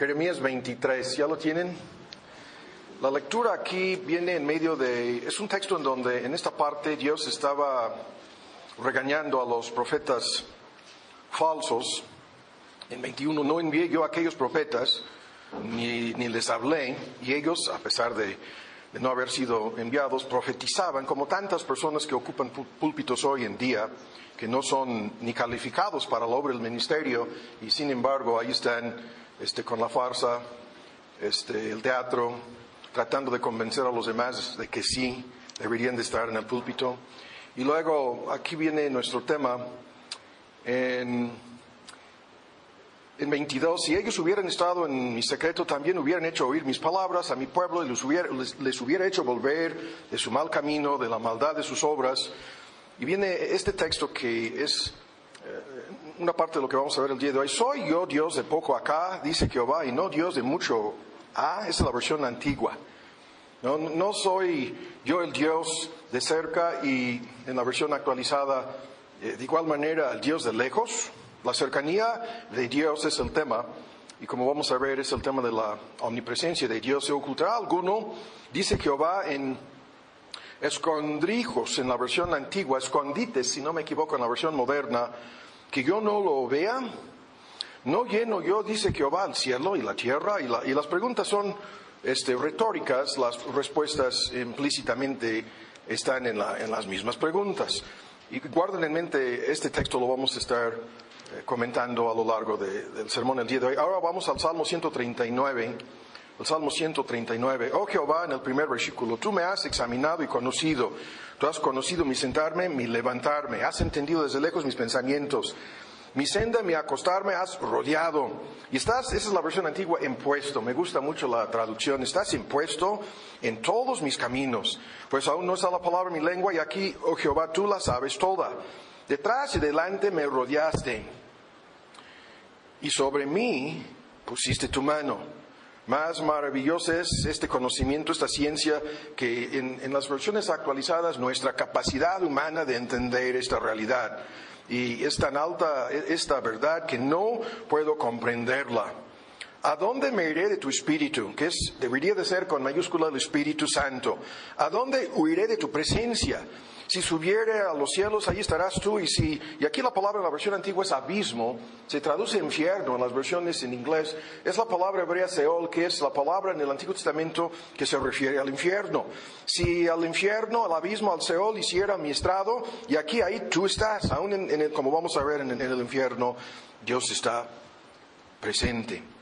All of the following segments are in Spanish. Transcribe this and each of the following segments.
Jeremías 23, ¿ya lo tienen? La lectura aquí viene en medio de, es un texto en donde en esta parte Dios estaba regañando a los profetas falsos. En 21 no envié yo a aquellos profetas, ni, ni les hablé, y ellos, a pesar de, de no haber sido enviados, profetizaban como tantas personas que ocupan púlpitos hoy en día, que no son ni calificados para la obra del ministerio, y sin embargo ahí están este, con la farsa, este, el teatro, tratando de convencer a los demás de que sí, deberían de estar en el púlpito. Y luego aquí viene nuestro tema en, en 22. Si ellos hubieran estado en mi secreto, también hubieran hecho oír mis palabras a mi pueblo y les hubiera, les- les hubiera hecho volver de su mal camino, de la maldad de sus obras. Y viene este texto que es una parte de lo que vamos a ver el día de hoy. Soy yo Dios de poco acá, dice Jehová, y no Dios de mucho ah, esa es la versión antigua. No, no soy yo el Dios de cerca y en la versión actualizada, eh, de igual manera, el Dios de lejos. La cercanía de Dios es el tema, y como vamos a ver, es el tema de la omnipresencia de Dios. ¿Se ocultará alguno? Dice Jehová en escondrijos en la versión antigua, escondites, si no me equivoco, en la versión moderna, que yo no lo vea. No lleno yo, dice Jehová, el cielo y la tierra, y, la- y las preguntas son este, retóricas, las respuestas implícitamente están en, la- en las mismas preguntas. Y guarden en mente, este texto lo vamos a estar eh, comentando a lo largo de- del sermón el día de hoy. Ahora vamos al Salmo 139. El Salmo 139. Oh Jehová, en el primer versículo, tú me has examinado y conocido. Tú has conocido mi sentarme, mi levantarme. Has entendido desde lejos mis pensamientos. Mi senda, mi acostarme has rodeado. Y estás, esa es la versión antigua, impuesto. Me gusta mucho la traducción. Estás impuesto en todos mis caminos. Pues aún no está la palabra en mi lengua y aquí, oh Jehová, tú la sabes toda. Detrás y delante me rodeaste. Y sobre mí pusiste tu mano. Más maravilloso es este conocimiento, esta ciencia, que en, en las versiones actualizadas nuestra capacidad humana de entender esta realidad. Y es tan alta esta verdad que no puedo comprenderla. ¿A dónde me iré de tu espíritu? Que es, debería de ser con mayúscula el Espíritu Santo. ¿A dónde huiré de tu presencia? Si subiere a los cielos, allí estarás tú. Y si, y aquí la palabra en la versión antigua es abismo, se traduce infierno en las versiones en inglés. Es la palabra hebrea Seol, que es la palabra en el Antiguo Testamento que se refiere al infierno. Si al infierno, al abismo, al Seol hiciera mi estrado, y aquí ahí tú estás, aún en, en el, como vamos a ver en, en el infierno, Dios está presente.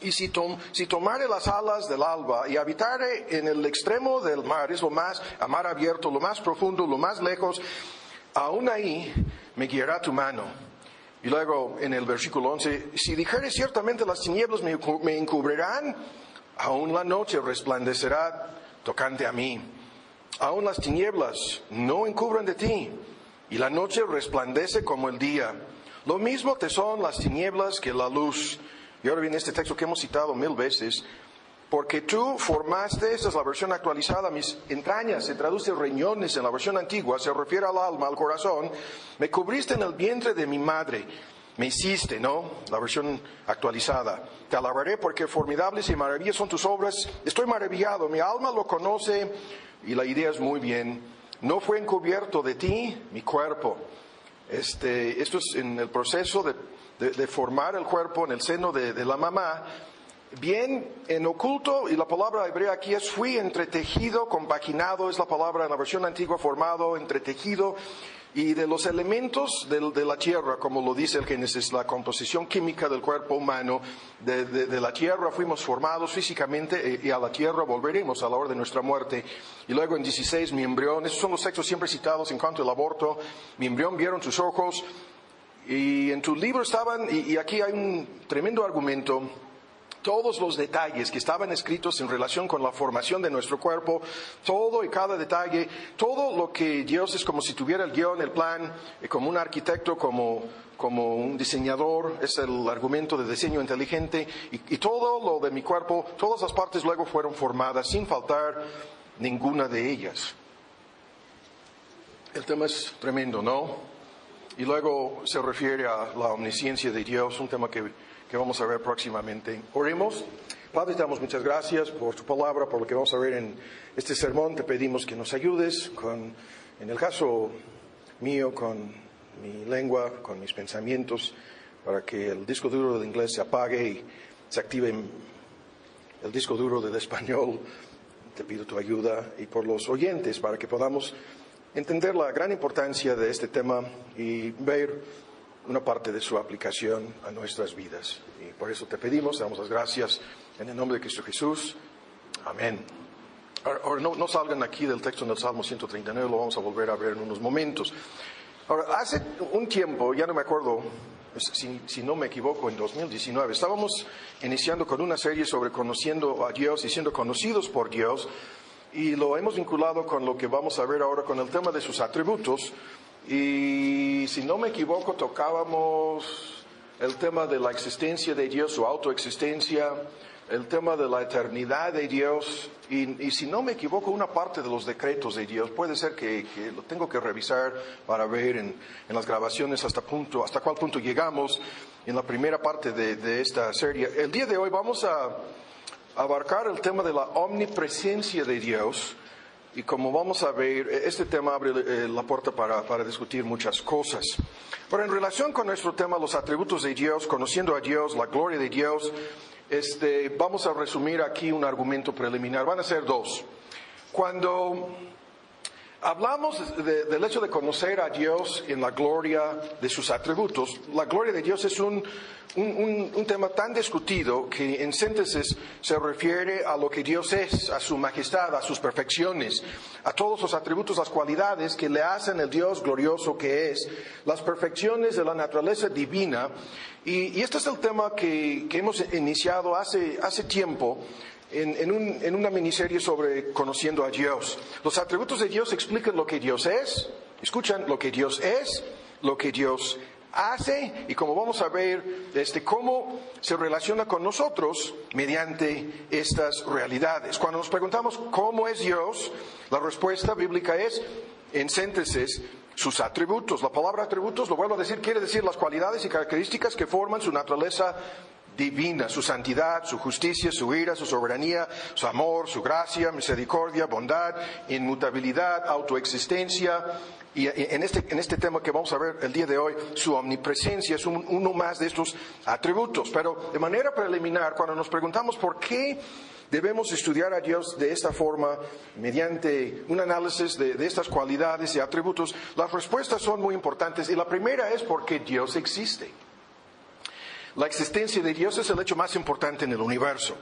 Y si, tom, si tomare las alas del alba y habitare en el extremo del mar, es lo más, mar abierto, lo más profundo, lo más lejos, aún ahí me guiará tu mano. Y luego en el versículo 11, si dijere ciertamente las tinieblas me, me encubrirán, aún la noche resplandecerá tocante a mí. Aún las tinieblas no encubren de ti, y la noche resplandece como el día. Lo mismo te son las tinieblas que la luz. Y ahora viene este texto que hemos citado mil veces. Porque tú formaste, esta es la versión actualizada, mis entrañas, se traduce riñones en la versión antigua, se refiere al alma, al corazón. Me cubriste en el vientre de mi madre. Me hiciste, ¿no? La versión actualizada. Te alabaré porque formidables y maravillas son tus obras. Estoy maravillado, mi alma lo conoce y la idea es muy bien. No fue encubierto de ti mi cuerpo. Este, esto es en el proceso de, de, formar el cuerpo en el seno de, la mamá, bien en oculto, y la palabra hebrea aquí es fui entretejido, compaginado, es la palabra en la versión antigua formado, entretejido, y de los elementos de, la tierra, como lo dice el Génesis, la composición química del cuerpo humano, de, la tierra fuimos formados físicamente y a la tierra volveremos a la hora de nuestra muerte. Y luego en 16, mi embrión, esos son los textos siempre citados en cuanto al aborto, mi embrión vieron tus ojos, y en tu libro estaban, y, y aquí hay un tremendo argumento, todos los detalles que estaban escritos en relación con la formación de nuestro cuerpo, todo y cada detalle, todo lo que Dios es como si tuviera el guion, el plan, como un arquitecto, como, como un diseñador, es el argumento de diseño inteligente, y, y todo lo de mi cuerpo, todas las partes luego fueron formadas sin faltar ninguna de ellas. El tema es tremendo, ¿no? Y luego se refiere a la omnisciencia de Dios, un tema que, que vamos a ver próximamente. Oremos. Padre, te damos muchas gracias por tu palabra, por lo que vamos a ver en este sermón. Te pedimos que nos ayudes con, en el caso mío, con mi lengua, con mis pensamientos, para que el disco duro del inglés se apague y se active el disco duro del español. Te pido tu ayuda y por los oyentes para que podamos entender la gran importancia de este tema y ver una parte de su aplicación a nuestras vidas. Y por eso te pedimos, damos las gracias en el nombre de Cristo Jesús. Amén. Ahora, no, no, salgan aquí del texto del Salmo 139, lo vamos a volver a ver en unos momentos. Ahora, hace un tiempo, ya no me acuerdo si, si, no me equivoco, en 2019, estábamos iniciando con una serie sobre conociendo a Dios y siendo conocidos por Dios, y lo hemos vinculado con lo que vamos a ver ahora con el tema de sus atributos. Y si no me equivoco, tocábamos el tema de la existencia de Dios, su autoexistencia, el tema de la eternidad de Dios y, si no me equivoco, una parte de los decretos de Dios. Puede ser que, lo tengo que revisar para ver en, las grabaciones hasta, punto, hasta cuál punto llegamos en la primera parte de, esta serie. El día de hoy vamos a abarcar el tema de la omnipresencia de Dios. Y como vamos a ver, este tema abre eh, la puerta para, para discutir muchas cosas. Pero en relación con nuestro tema, los atributos de Dios, conociendo a Dios, la gloria de Dios, este, vamos a resumir aquí un argumento preliminar. Van a ser dos. Cuando hablamos del hecho de conocer a Dios en la gloria de sus atributos, la gloria de Dios es un, un, tema tan discutido que en síntesis se refiere a lo que Dios es, a su majestad, a sus perfecciones, a todos los atributos, las cualidades que le hacen el Dios glorioso que es, las perfecciones de la naturaleza divina. Y, este es el tema que, hemos iniciado hace, hace tiempo. En, un, en, una miniserie sobre conociendo a Dios. Los atributos de Dios explican lo que Dios es, escuchan lo que Dios es, lo que Dios hace y como vamos a ver, este, cómo se relaciona con nosotros mediante estas realidades. Cuando nos preguntamos cómo es Dios, la respuesta bíblica es, en síntesis, sus atributos. La palabra atributos, lo vuelvo a decir, quiere decir las cualidades y características que forman su naturaleza divina, su santidad, su justicia, su ira, su soberanía, su amor, su gracia, misericordia, bondad, inmutabilidad, autoexistencia. Y en este, en este tema que vamos a ver el día de hoy, su omnipresencia es uno más de estos atributos. Pero de manera preliminar, cuando nos preguntamos por qué debemos estudiar a Dios de esta forma, mediante un análisis de, de, estas cualidades y atributos, las respuestas son muy importantes. Y la primera es porque Dios existe. La existencia de Dios es el hecho más importante en el universo.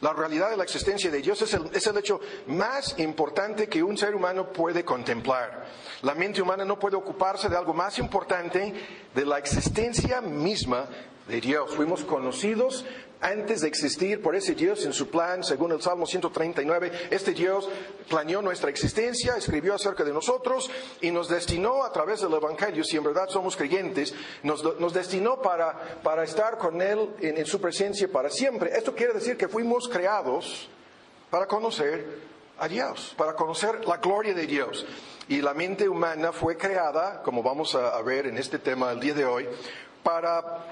La realidad de la existencia de Dios es el, hecho más importante que un ser humano puede contemplar. La mente humana no puede ocuparse de algo más importante de la existencia misma de Dios. Fuimos conocidos antes de existir por ese Dios en su plan, según el Salmo 139. Este Dios planeó nuestra existencia, escribió acerca de nosotros y nos destinó a través del Evangelio, si en verdad somos creyentes, nos, destinó para, para, estar con Él en, en su presencia para siempre. Esto quiere decir que fuimos creados para conocer a Dios, para conocer la gloria de Dios. Y la mente humana fue creada, como vamos a ver en este tema el día de hoy, para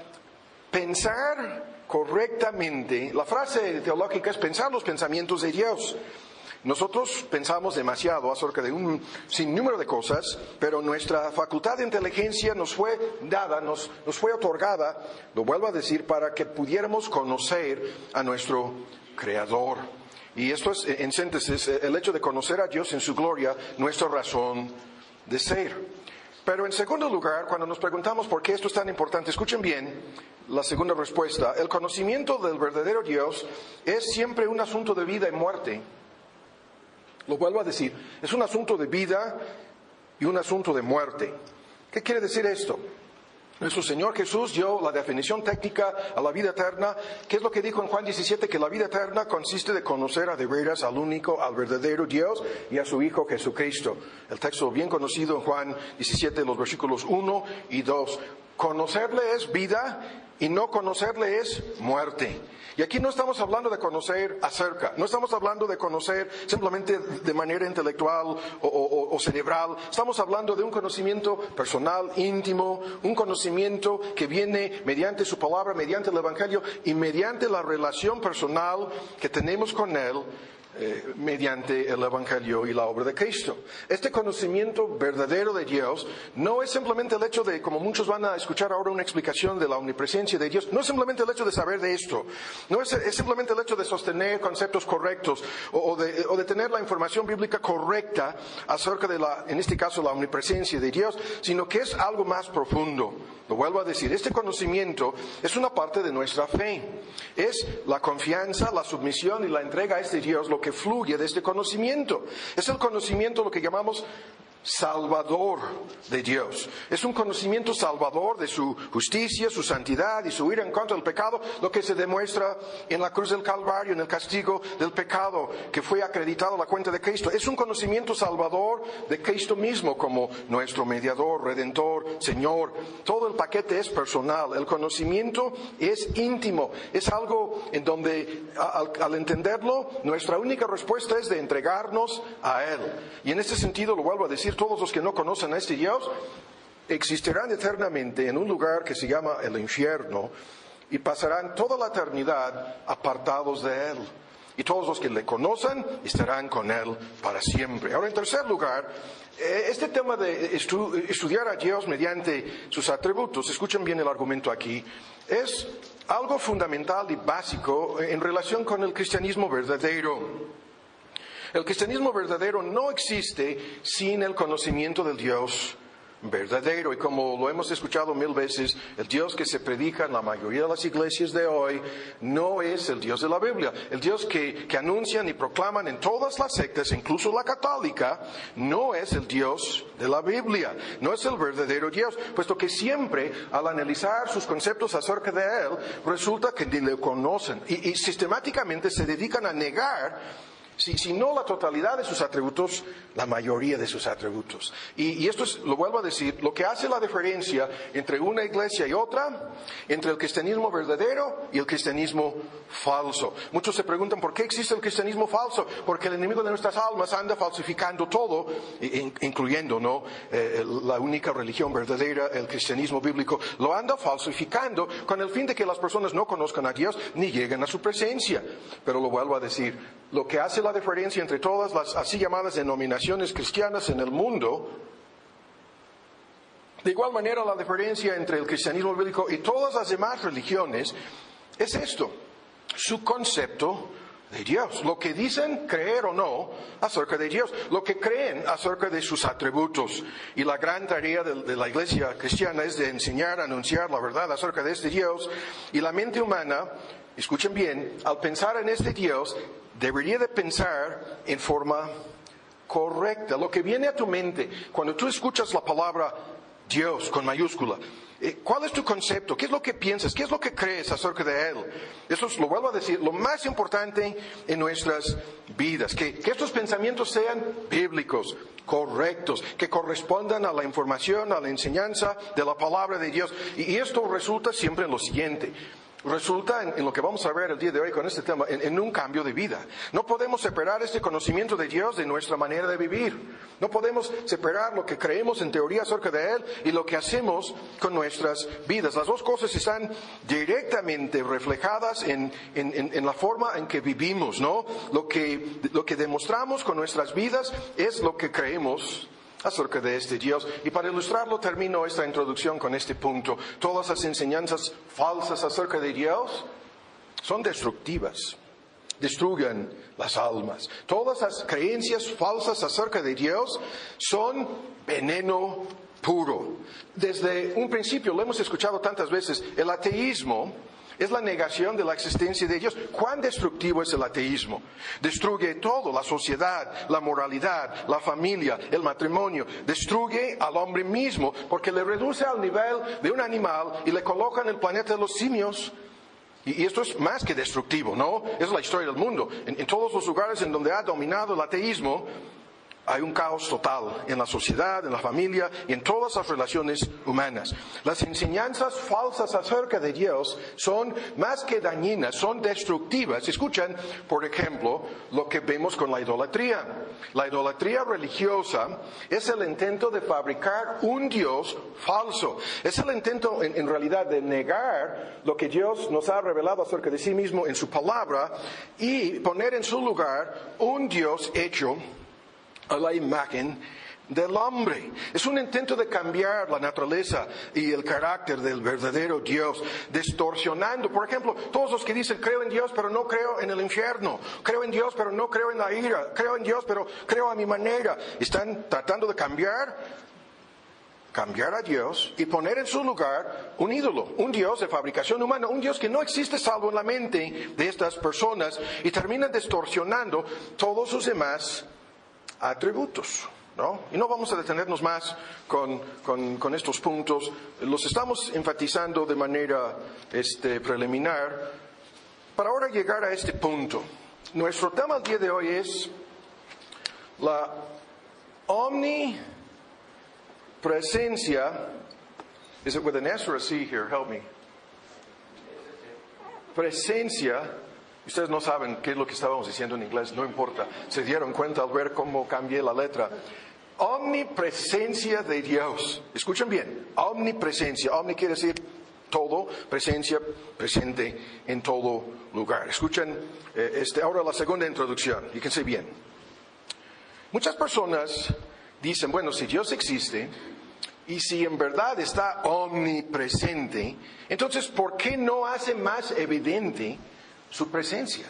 pensar correctamente, la frase teológica es pensar los pensamientos de Dios. Nosotros pensamos demasiado acerca de un sinnúmero de cosas, pero nuestra facultad de inteligencia nos fue dada, nos, fue otorgada, lo vuelvo a decir, para que pudiéramos conocer a nuestro Creador. Y esto es, en síntesis, el hecho de conocer a Dios en su gloria, nuestra razón de ser. Pero en segundo lugar, cuando nos preguntamos por qué esto es tan importante, escuchen bien la segunda respuesta. El conocimiento del verdadero Dios es siempre un asunto de vida y muerte. Lo vuelvo a decir, es un asunto de vida y un asunto de muerte. ¿Qué quiere decir esto? Nuestro Señor Jesús dio la definición técnica a la vida eterna. ¿Qué es lo que dijo en Juan 17? Que la vida eterna consiste de conocer a de veras al único, al verdadero Dios y a su Hijo Jesucristo. El texto bien conocido en Juan 17, los versículos 1 y 2. Conocerle es vida y no conocerle es muerte. Y aquí no estamos hablando de conocer acerca, no estamos hablando de conocer simplemente de manera intelectual o, cerebral, estamos hablando de un conocimiento personal, íntimo, un conocimiento que viene mediante su palabra, mediante el Evangelio y mediante la relación personal que tenemos con Él eh, mediante el Evangelio y la obra de Cristo. Este conocimiento verdadero de Dios no es simplemente el hecho de, como muchos van a escuchar ahora una explicación de la omnipresencia de Dios, no es simplemente el hecho de saber de esto, no es, simplemente el hecho de sostener conceptos correctos o, de, o de tener la información bíblica correcta acerca de la, en este caso, la omnipresencia de Dios, sino que es algo más profundo. Lo vuelvo a decir, este conocimiento es una parte de nuestra fe. Es la confianza, la sumisión y la entrega a este Dios lo que fluye de este conocimiento. Es el conocimiento lo que llamamos salvador de Dios. Es un conocimiento salvador de su justicia, su santidad y su ira en contra del pecado, lo que se demuestra en la cruz del Calvario, en el castigo del pecado que fue acreditado a la cuenta de Cristo. Es un conocimiento salvador de Cristo mismo como nuestro mediador, redentor, Señor. Todo el paquete es personal. El conocimiento es íntimo. Es algo en donde al, al entenderlo, nuestra única respuesta es de entregarnos a Él. Y en este sentido lo vuelvo a decir, todos los que no conocen a este Dios, existirán eternamente en un lugar que se llama el infierno y pasarán toda la eternidad apartados de Él. Y todos los que le conocen estarán con Él para siempre. Ahora, en tercer lugar, eh, este tema de estudiar a Dios mediante sus atributos, escuchen bien el argumento aquí, es algo fundamental y básico en relación con el cristianismo verdadero. El cristianismo verdadero no existe sin el conocimiento del Dios verdadero. Y como lo hemos escuchado mil veces, el Dios que se predica en la mayoría de las iglesias de hoy no es el Dios de la Biblia. El Dios que, que anuncian y proclaman en todas las sectas, incluso la católica, no es el Dios de la Biblia. No es el verdadero Dios, puesto que siempre al analizar sus conceptos acerca de Él, resulta que ni le conocen y, y sistemáticamente se dedican a negar si, no la totalidad de sus atributos, la mayoría de sus atributos. Y, esto es, lo vuelvo a decir, lo que hace la diferencia entre una iglesia y otra, entre el cristianismo verdadero y el cristianismo falso. Muchos se preguntan por qué existe el cristianismo falso, porque el enemigo de nuestras almas anda falsificando todo, incluyendo ¿no? Eh, la única religión verdadera, el cristianismo bíblico, lo anda falsificando con el fin de que las personas no conozcan a Dios ni lleguen a su presencia. Pero lo vuelvo a decir, lo que hace la diferencia entre todas las así llamadas denominaciones cristianas en el mundo, de igual manera la diferencia entre el cristianismo bíblico y todas las demás religiones es esto, su concepto de Dios, lo que dicen creer o no acerca de Dios, lo que creen acerca de sus atributos. Y la gran tarea de, la iglesia cristiana es de enseñar, anunciar la verdad acerca de este Dios. Y la mente humana, escuchen bien, al pensar en este Dios, debería de pensar en forma correcta. Lo que viene a tu mente cuando tú escuchas la palabra Dios con mayúscula, eh, ¿cuál es tu concepto? ¿Qué es lo que piensas? ¿Qué es lo que crees acerca de Él? Eso es, lo vuelvo a decir, lo más importante en nuestras vidas. Que, que estos pensamientos sean bíblicos, correctos, que correspondan a la información, a la enseñanza de la palabra de Dios. Y, y esto resulta siempre en lo siguiente resulta en, lo que vamos a ver el día de hoy con este tema, en, un cambio de vida. No podemos separar este conocimiento de Dios de nuestra manera de vivir. No podemos separar lo que creemos en teoría acerca de Él y lo que hacemos con nuestras vidas. Las dos cosas están directamente reflejadas en, en la forma en que vivimos, ¿no? Lo que, lo que demostramos con nuestras vidas es lo que creemos acerca de este Dios. Y para ilustrarlo termino esta introducción con este punto. Todas las enseñanzas falsas acerca de Dios son destructivas, destruyen las almas. Todas las creencias falsas acerca de Dios son veneno puro. Desde un principio, lo hemos escuchado tantas veces, el ateísmo es la negación de la existencia de Dios. ¿Cuán destructivo es el ateísmo? Destruye todo, la sociedad, la moralidad, la familia, el matrimonio. Destruye al hombre mismo porque le reduce al nivel de un animal y le coloca en el planeta de los simios. Y, esto es más que destructivo, ¿no? Es la historia del mundo. En, todos los lugares en donde ha dominado el ateísmo, hay un caos total en la sociedad, en la familia y en todas las relaciones humanas. Las enseñanzas falsas acerca de Dios son más que dañinas, son destructivas. Escuchan, por ejemplo, lo que vemos con la idolatría. La idolatría religiosa es el intento de fabricar un Dios falso. Es el intento, en, en realidad, de negar lo que Dios nos ha revelado acerca de sí mismo en su palabra y poner en su lugar un Dios hecho a la imagen del hombre. Es un intento de cambiar la naturaleza y el carácter del verdadero Dios, distorsionando. Por ejemplo, todos los que dicen creo en Dios pero no creo en el infierno, creo en Dios pero no creo en la ira, creo en Dios pero creo a mi manera, están tratando de cambiar cambiar a Dios y poner en su lugar un ídolo, un Dios de fabricación humana, un Dios que no existe salvo en la mente de estas personas y terminan distorsionando todos sus demás atributos. ¿no? Y no vamos a detenernos más con, con, estos puntos, los estamos enfatizando de manera este, preliminar para ahora llegar a este punto. Nuestro tema el día de hoy es la omnipresencia. Is it with an S or a C here? Help me. Presencia Ustedes no saben qué es lo que estábamos diciendo en inglés, no importa. Se dieron cuenta al ver cómo cambié la letra. Omnipresencia de Dios. Escuchen bien, omnipresencia. Omni quiere decir todo, presencia, presente en todo lugar. Escuchen eh, este, ahora la segunda introducción, fíjense bien. Muchas personas dicen, bueno, si Dios existe, y si en verdad está omnipresente, entonces, ¿por qué no hace más evidente su presencia.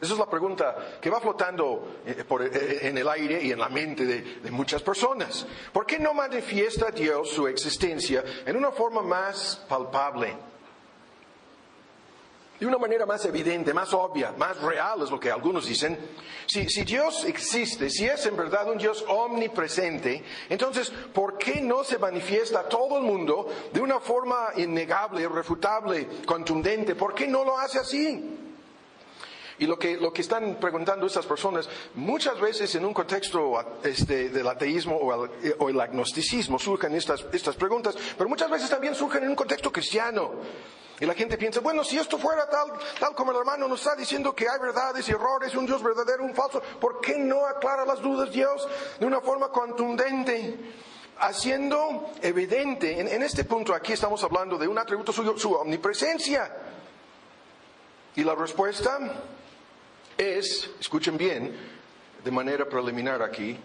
Esa es la pregunta que va flotando eh, eh, en el aire y en la mente de, muchas personas. ¿Por qué no manifiesta Dios su existencia en una forma más palpable? De una manera más evidente, más obvia, más real es lo que algunos dicen. Si, Dios existe, si es en verdad un Dios omnipresente, entonces, ¿por qué no se manifiesta a todo el mundo de una forma innegable, irrefutable, contundente? ¿Por qué no lo hace así? Y lo que, lo que están preguntando estas personas, muchas veces en un contexto este, del ateísmo o el, o el agnosticismo surgen estas, estas preguntas, pero muchas veces también surgen en un contexto cristiano. Y la gente piensa, bueno, si esto fuera tal, tal como el hermano nos está diciendo que hay verdades y errores, un Dios verdadero, un falso, ¿por qué no aclara las dudas Dios de una forma contundente? Haciendo evidente, en, este punto aquí estamos hablando de un atributo suyo, su omnipresencia. Y la respuesta es, escuchen bien, de manera preliminar aquí, eh,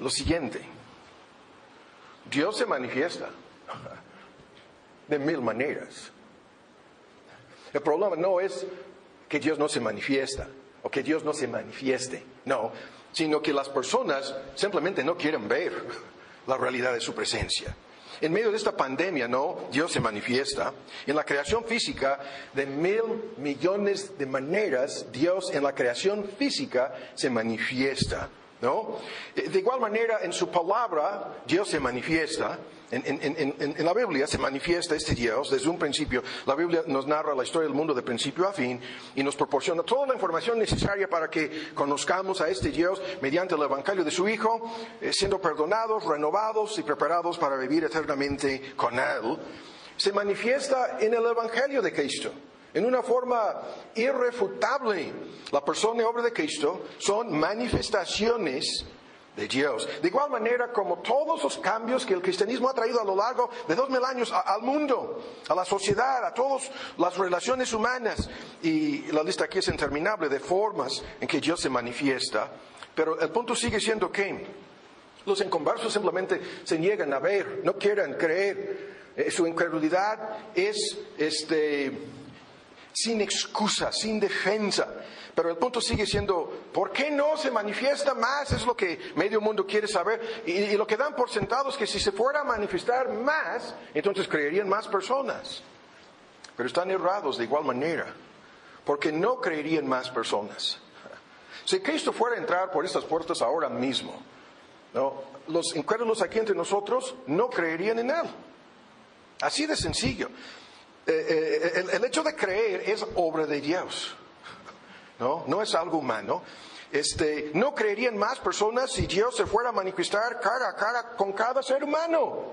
lo siguiente. Dios se manifiesta de mil maneras. El problema no es que Dios no se manifiesta o que Dios no se manifieste, no, sino que las personas simplemente no quieren ver la realidad de su presencia. En medio de esta pandemia, no, Dios se manifiesta. En la creación física, de mil millones de maneras, Dios en la creación física se manifiesta. ¿no? De igual manera, en su palabra, Dios se manifiesta. En, la Biblia se manifiesta este Dios desde un principio. La Biblia nos narra la historia del mundo de principio a fin y nos proporciona toda la información necesaria para que conozcamos a este Dios mediante el Evangelio de su Hijo, eh, siendo perdonados, renovados y preparados para vivir eternamente con Él. Se manifiesta en el Evangelio de Cristo en una forma irrefutable. La persona y obra de Cristo son manifestaciones de Dios. De igual manera como todos los cambios que el cristianismo ha traído a lo largo de dos mil años al mundo, a la sociedad, a todas las relaciones humanas, y la lista aquí es interminable de formas en que Dios se manifiesta, pero el punto sigue siendo que los inconversos simplemente se niegan a ver, no quieren creer, eh, su incredulidad es este sin excusa, sin defensa. Pero el punto sigue siendo, ¿por qué no se manifiesta más? Es lo que medio mundo quiere saber. Y, lo que dan por sentado es que si se fuera a manifestar más, entonces creerían más personas. Pero están errados de igual manera, porque no creerían más personas. Si Cristo fuera a entrar por estas puertas ahora mismo, los incrédulos aquí entre nosotros no creerían en Él. Así de sencillo. Eh, eh, el, hecho de creer es obra de Dios, ¿no? No es algo humano. Este, no creerían más personas si Dios se fuera a manifestar cara a cara con cada ser humano.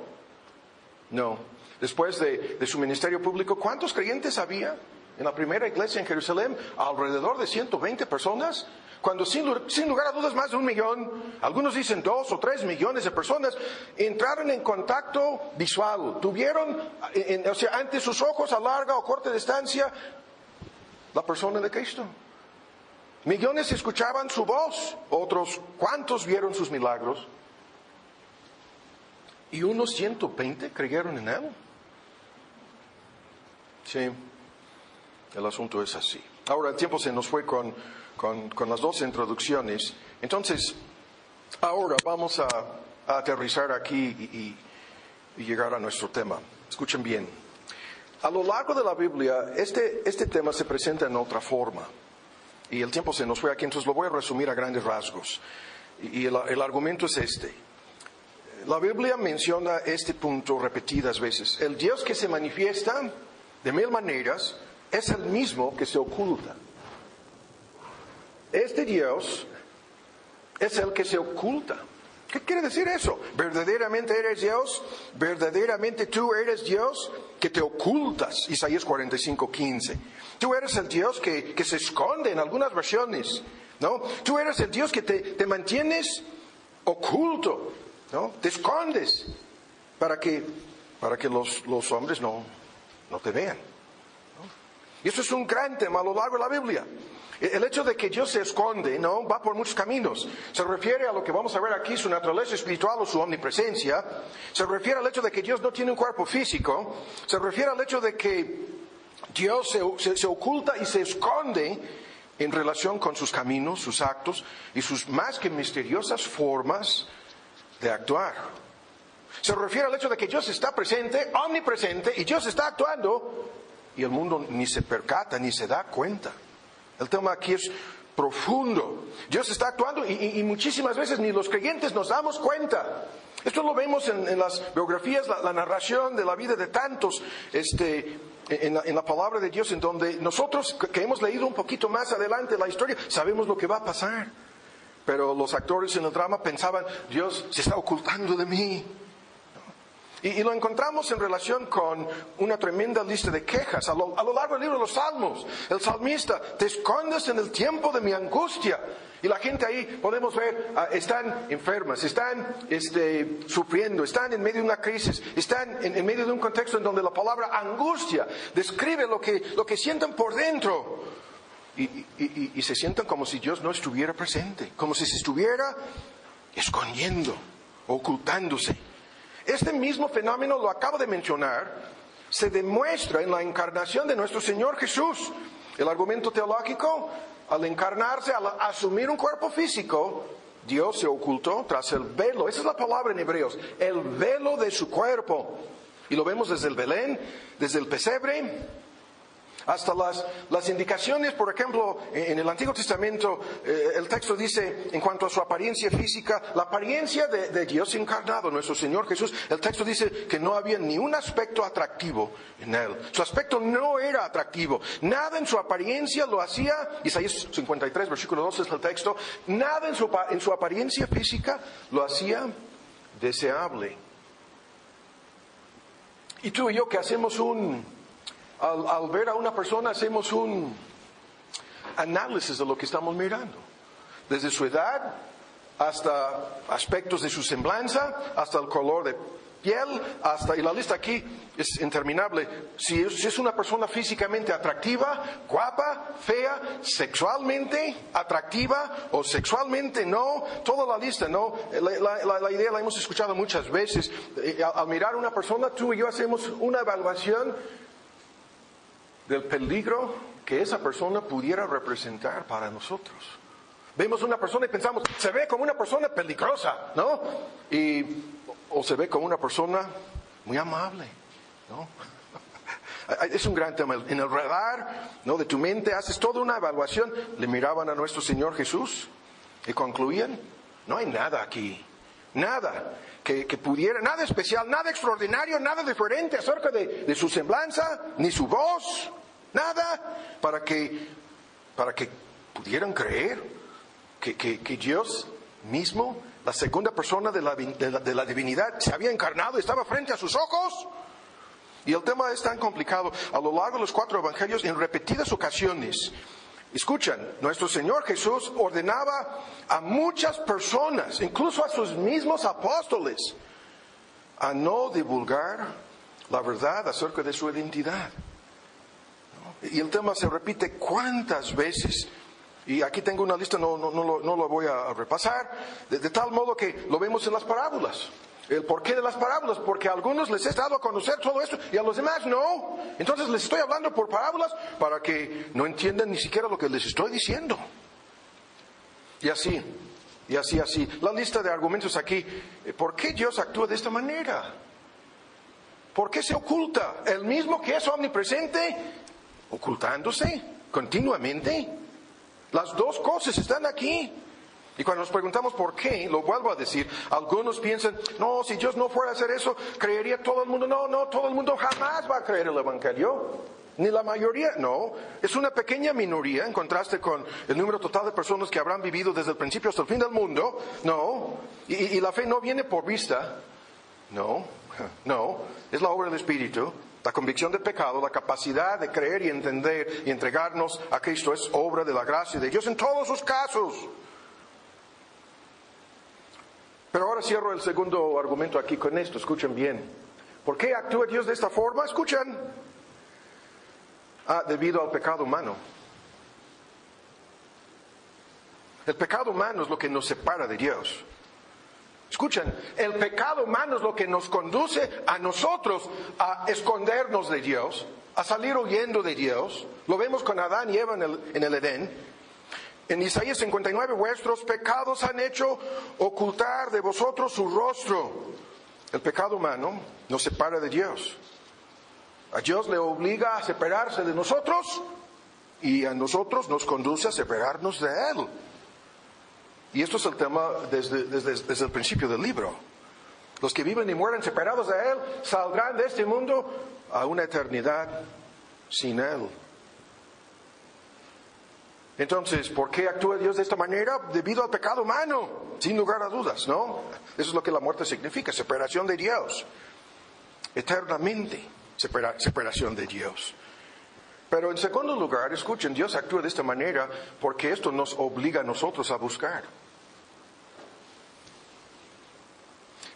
No. Después de, su ministerio público, ¿cuántos creyentes había en la primera iglesia en Jerusalén? Alrededor de 120 personas. Cuando sin, lugar a dudas más de un millón, algunos dicen dos o tres millones de personas, entraron en contacto visual, tuvieron, o sea, ante sus ojos a larga o corta distancia, la persona de Cristo. Millones escuchaban su voz, otros cuantos vieron sus milagros. Y unos 120 creyeron en él. Sí, el asunto es así. Ahora el tiempo se nos fue con con, las dos introducciones. Entonces, ahora vamos a, aterrizar aquí y, llegar a nuestro tema. Escuchen bien. A lo largo de la Biblia, este, este tema se presenta en otra forma. Y el tiempo se nos fue aquí, entonces lo voy a resumir a grandes rasgos. Y, el, argumento es este. La Biblia menciona este punto repetidas veces. El Dios que se manifiesta de mil maneras es el mismo que se oculta. Este Dios es el que se oculta. ¿Qué quiere decir eso? ¿Verdaderamente eres Dios? ¿Verdaderamente tú eres Dios que te ocultas? Isaías 45, 15. Tú eres el Dios que, se esconde en algunas versiones, ¿no? Tú eres el Dios que te, mantienes oculto, ¿no? Te escondes para que, para que los, los hombres no, no te vean. Y eso es un gran tema a lo largo de la Biblia. El hecho de que Dios se esconde, ¿no? Va por muchos caminos. Se refiere a lo que vamos a ver aquí, su naturaleza espiritual o su omnipresencia. Se refiere al hecho de que Dios no tiene un cuerpo físico. Se refiere al hecho de que Dios se, oculta y se esconde en relación con sus caminos, sus actos y sus más que misteriosas formas de actuar. Se refiere al hecho de que Dios está presente, omnipresente, y Dios está actuando, y el mundo ni se percata ni se da cuenta. El tema aquí es profundo. Dios está actuando y, muchísimas veces ni los creyentes nos damos cuenta. Esto lo vemos en, las biografías, la, narración de la vida de tantos, este, en, la, palabra de Dios, en donde nosotros que hemos leído un poquito más adelante la historia, sabemos lo que va a pasar. Pero los actores en el drama pensaban, Dios se está ocultando de mí. Y, lo encontramos en relación con una tremenda lista de quejas a lo, largo del libro de los Salmos. El salmista, te escondes en el tiempo de mi angustia. Y la gente ahí, podemos ver, ah, están enfermas, están este, sufriendo, están en medio de una crisis, están en, medio de un contexto en donde la palabra angustia describe lo que, lo que sienten por dentro. Y, y se sienten como si Dios no estuviera presente, como si se estuviera escondiendo, ocultándose. Este mismo fenómeno, lo acabo de mencionar, se demuestra en la encarnación de nuestro Señor Jesús. El argumento teológico, al encarnarse, al asumir un cuerpo físico, Dios se ocultó tras el velo, esa es la palabra en hebreos, el velo de su cuerpo. Y lo vemos desde el Belén, desde el pesebre, hasta las, las indicaciones, por ejemplo, en el Antiguo Testamento, eh, el texto dice, en cuanto a su apariencia física, la apariencia de, Dios encarnado, nuestro Señor Jesús, el texto dice que no había ni un aspecto atractivo en él. Su aspecto no era atractivo. Nada en su apariencia lo hacía, Isaías 53, versículo 12 es el texto, nada en su, en su apariencia física lo hacía deseable. Y tú y yo que hacemos un al, ver a una persona hacemos un análisis de lo que estamos mirando. Desde su edad hasta aspectos de su semblanza, hasta el color de piel, hasta, y la lista aquí es interminable. Si es, una persona físicamente atractiva, guapa, fea, sexualmente atractiva o sexualmente no, toda la lista, ¿no? La, idea la hemos escuchado muchas veces. Eh, al mirar a una persona, tú y yo hacemos una evaluación del peligro que esa persona pudiera representar para nosotros. Vemos una persona y pensamos, se ve como una persona peligrosa, ¿no? Y, o se ve como una persona muy amable, ¿no? Es un gran tema. En el radar ¿no? de tu mente haces toda una evaluación. Le miraban a nuestro Señor Jesús y concluían, no hay nada aquí, nada que, pudiera, nada especial, nada extraordinario, nada diferente acerca de su semblanza, ni su voz, Nada para que, para que pudieran creer. que, que- que Dios mismo, la segunda persona de la, de la- divinidad, se había encarnado estaba frente a sus ojos. Y el tema es tan complicado. A lo largo de los cuatro evangelios, en repetidas ocasiones, escuchan, nuestro Señor Jesús ordenaba a muchas personas, incluso a sus mismos apóstoles, a no divulgar la verdad acerca de su identidad. Y el tema se repite cuántas veces. Y aquí tengo una lista, no, no, no, lo, no lo voy a repasar, de, de tal modo que lo vemos en las parábolas. El porqué de las parábolas, porque a algunos les he dado a conocer todo esto y a los demás no. Entonces les estoy hablando por parábolas para que no entiendan ni siquiera lo que les estoy diciendo. Y así, y así, así. La lista de argumentos aquí. eh, ¿Por qué Dios actúa de esta manera? ¿Por qué se oculta? El mismo que es omnipresente, ocultándose continuamente. Las dos cosas están aquí. Y cuando nos preguntamos por qué, lo vuelvo a decir, algunos piensan, no, si Dios no fuera a hacer eso, creería todo el mundo. No, no, todo el mundo jamás va a creer el Evangelio. Ni la mayoría, no. Es una pequeña minoría en contraste con el número total de personas que habrán vivido desde el principio hasta el fin del mundo. No. Y, y la fe no viene por vista. No, no. Es la obra del Espíritu. La convicción del pecado, la capacidad de creer y entender y entregarnos a Cristo es obra de la gracia de Dios en todos sus casos. Pero ahora cierro el segundo argumento aquí con esto. Escuchen bien. ¿Por qué actúa Dios de esta forma? Escuchan. Ah, debido al pecado humano. El pecado humano es lo que nos separa de Dios. Escuchen, el pecado humano es lo que nos conduce a nosotros a escondernos de Dios, a salir huyendo de Dios. Lo vemos con Adán y Eva en el Edén. En Isaías 59, vuestros pecados han hecho ocultar de vosotros su rostro. El pecado humano nos separa de Dios. A Dios le obliga a separarse de nosotros y a nosotros nos conduce a separarnos de Él. Y esto es el tema desde, desde- desde el principio del libro. Los que viven y mueren separados de Él saldrán de este mundo a una eternidad sin Él. Entonces, ¿por qué actúa Dios de esta manera? Debido al pecado humano, sin lugar a dudas, ¿no? Eso es lo que la muerte significa, separación de Dios. Eternamente, separa- separación de Dios. Pero en segundo lugar, escuchen, Dios actúa de esta manera porque esto nos obliga a nosotros a buscar.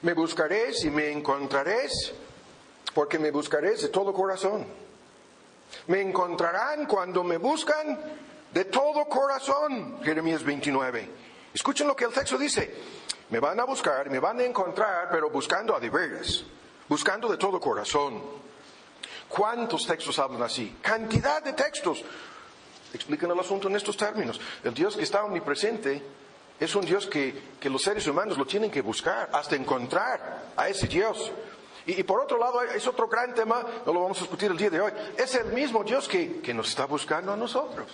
Me buscaréis y me encontraréis porque me buscaréis de todo corazón. Me encontrarán cuando me buscan de todo corazón. Jeremías 29. Escuchen lo que el texto dice. Me van a buscar, me van a encontrar, pero buscando a de buscando de todo corazón. ¿Cuántos textos hablan así? Cantidad de textos. Explican el asunto en estos términos. El Dios que está omnipresente es un Dios que, que los seres humanos lo tienen que buscar, hasta encontrar a ese Dios. Y, y por otro lado, es otro gran tema, no lo vamos a discutir el día de hoy. Es el mismo Dios que, que nos está buscando a nosotros.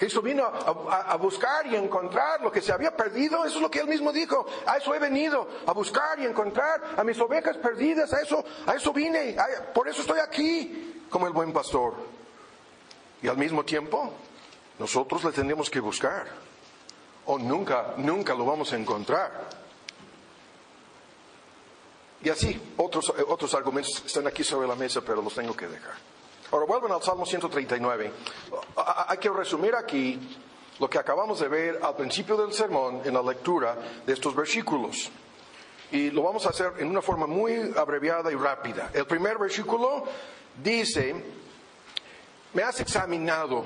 Cristo vino a, buscar y encontrar lo que se había perdido, eso es lo que él mismo dijo. A eso he venido, a buscar y encontrar a mis ovejas perdidas, a eso, a eso vine, por eso estoy aquí, como el buen pastor. Y al mismo tiempo, nosotros le tendremos que buscar, o nunca, nunca lo vamos a encontrar. Y así, otros, eh, otros argumentos están aquí sobre la mesa, pero los tengo que dejar. Ahora vuelven al Salmo 139. A- a- Hay que resumir aquí lo que acabamos de ver al principio del sermón en la lectura de estos versículos. Y lo vamos a hacer en una forma muy abreviada y rápida. El primer versículo dice, me has examinado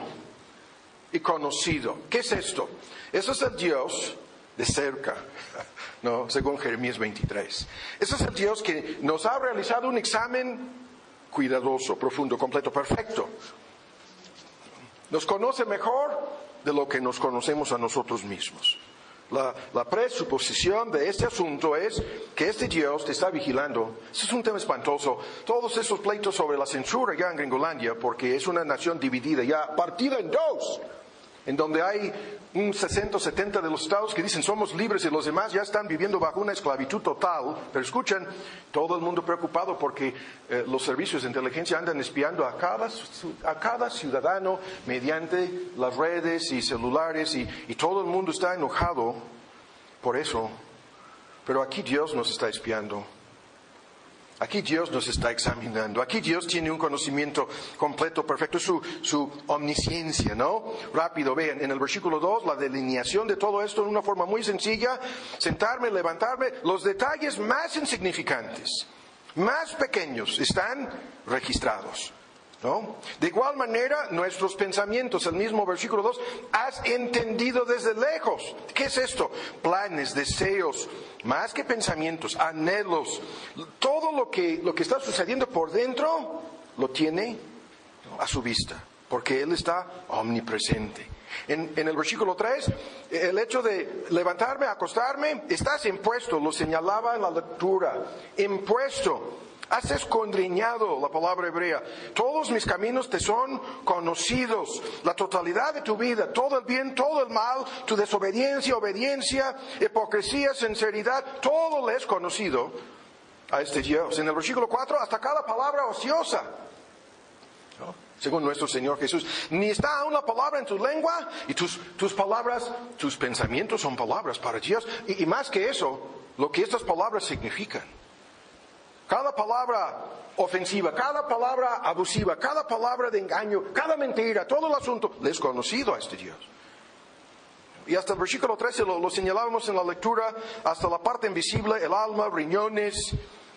y conocido. ¿Qué es esto? Eso es el Dios de cerca, no, según Jeremías 23. Ese es el Dios que nos ha realizado un examen cuidadoso, profundo, completo, perfecto. Nos conoce mejor de lo que nos conocemos a nosotros mismos. La, la presuposición de este asunto es que este Dios te está vigilando. Ese es un tema espantoso. Todos esos pleitos sobre la censura ya en Gringolandia, porque es una nación dividida, ya partida en dos. En donde hay un 60 o 70 de los estados que dicen somos libres y los demás ya están viviendo bajo una esclavitud total. Pero escuchen, todo el mundo preocupado porque eh, los servicios de inteligencia andan espiando a cada, ciudadano mediante las redes y celulares y todo el mundo está enojado por eso. Pero aquí Dios nos está espiando. Aquí Dios nos está examinando. Aquí Dios tiene un conocimiento completo, perfecto, su, su omnisciencia, ¿no? Rápido, vean, en el versículo 2, la delineación de todo esto en una forma muy sencilla, sentarme, levantarme, los detalles más insignificantes, más pequeños, están registrados. ¿No? De igual manera, nuestros pensamientos, el mismo versículo 2, has entendido desde lejos. ¿Qué es esto? Planes, deseos, más que pensamientos, anhelos, todo lo que, lo que está sucediendo por dentro, lo tiene a su vista, porque Él está omnipresente. En, en, el versículo 3, el hecho de levantarme, acostarme, estás impuesto, lo señalaba en la lectura, impuesto. Has escondriñado la palabra hebrea. Todos mis caminos te son conocidos. La totalidad de tu vida, todo el bien, todo el mal, tu desobediencia, obediencia, hipocresía, sinceridad, todo le es conocido a este Dios. En el versículo 4, hasta cada palabra ociosa. Según nuestro Señor Jesús, ni está aún la palabra en tu lengua y tus, tus palabras, tus pensamientos son palabras para Dios. Y más que eso, lo que estas palabras significan. Cada palabra ofensiva, cada palabra abusiva, cada palabra de engaño, cada mentira, todo el asunto, le es conocido a este Dios. Y hasta el versículo 13 lo, lo señalábamos en la lectura, hasta la parte invisible, el alma, riñones,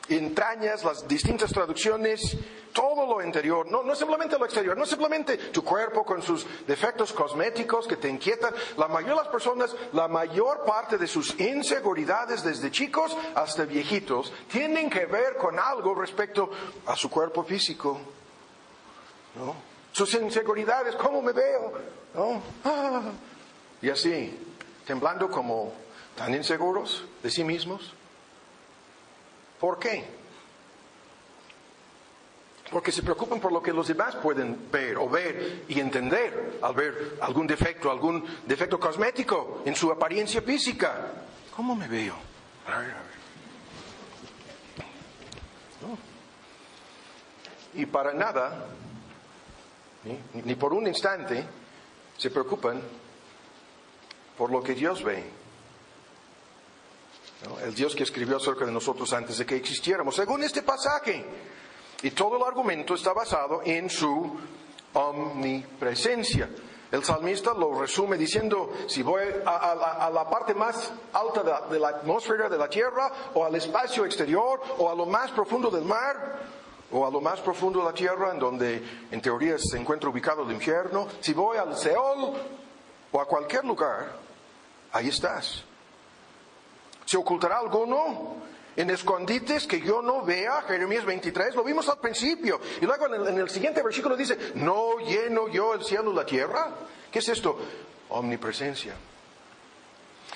entrañas, las distintas traducciones, todo lo interior, no, no simplemente lo exterior, no simplemente tu cuerpo con sus defectos cosméticos que te inquietan. La mayoría de las personas, la mayor parte de sus inseguridades desde chicos hasta viejitos, tienen que ver con algo respecto a su cuerpo físico. ¿no? Sus inseguridades, ¿cómo me veo? ¿no? Ah, y así, temblando como tan inseguros de sí mismos. ¿Por qué? Porque se preocupan por lo que los demás pueden ver o ver y entender al ver algún defecto, algún defecto cosmético en su apariencia física. ¿Cómo me veo? A ver, a ver. No. Y para nada, ni, ni por un instante, se preocupan por lo que Dios ve. El Dios que escribió acerca de nosotros antes de que existiéramos. Según este pasaje, y todo el argumento está basado en su omnipresencia. El salmista lo resume diciendo, si voy a, la parte más alta de, de la atmósfera de la tierra, o al espacio exterior, o a lo más profundo del mar, o a lo más profundo de la tierra, en donde en teoría se encuentra ubicado el infierno, si voy al Seol o a cualquier lugar, ahí estás. ¿Se ocultará alguno? en escondites que yo no vea, Jeremías 23, lo vimos al principio. Y luego en el, en el, siguiente versículo dice, no lleno yo el cielo y la tierra. ¿Qué es esto? Omnipresencia.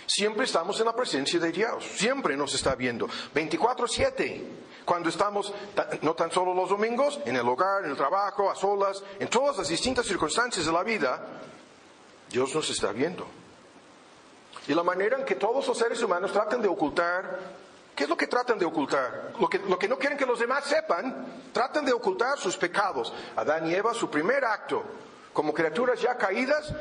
Siempre estamos en la presencia de Dios, siempre nos está viendo. 24/7, cuando estamos, no tan solo los domingos, en el hogar, en el trabajo, a solas, en todas las distintas circunstancias de la vida, Dios nos está viendo. Y la manera en que todos los seres humanos tratan de ocultar ¿Qué es lo que tratan de ocultar? Lo que, no quieren que los demás sepan, tratan de ocultar sus pecados. Adán y Eva, su primer acto, como criaturas ya caídas,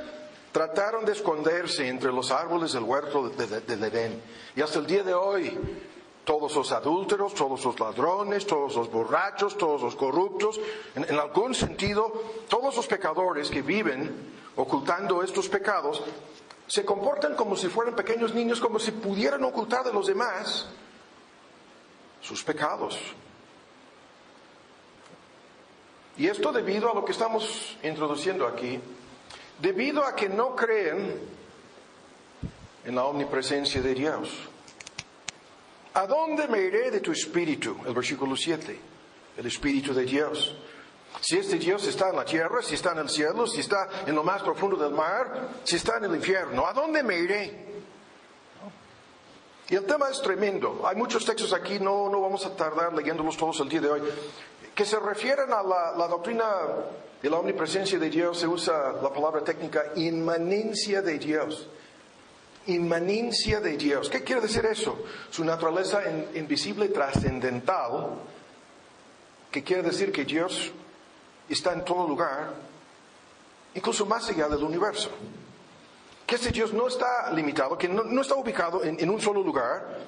trataron de esconderse entre los árboles del huerto de, de, Edén. Y hasta el día de hoy, todos los adúlteros, todos los ladrones, todos los borrachos, todos los corruptos, en algún sentido, todos los pecadores que viven ocultando estos pecados, se comportan como si fueran pequeños niños, como si pudieran ocultar de los demás sus pecados. Y esto debido a lo que estamos introduciendo aquí, debido a que no creen en la omnipresencia de Dios. ¿A dónde me iré de tu espíritu? El versículo 7, el espíritu de Dios. Si este Dios está en la tierra, si está en el cielo, si está en lo más profundo del mar, si está en el infierno, ¿a dónde me iré? Y el tema es tremendo. Hay muchos textos aquí, no, no vamos a tardar leyéndolos todos el día de hoy, que se refieren a la, la doctrina de la omnipresencia de Dios se usa la palabra técnica inmanencia de Dios. Inmanencia de Dios. ¿Qué quiere decir eso? Su naturaleza invisible trascendental, que quiere decir que Dios está en todo lugar, incluso más allá del universo. Que este Dios no está limitado, que no, está ubicado en, en un solo lugar,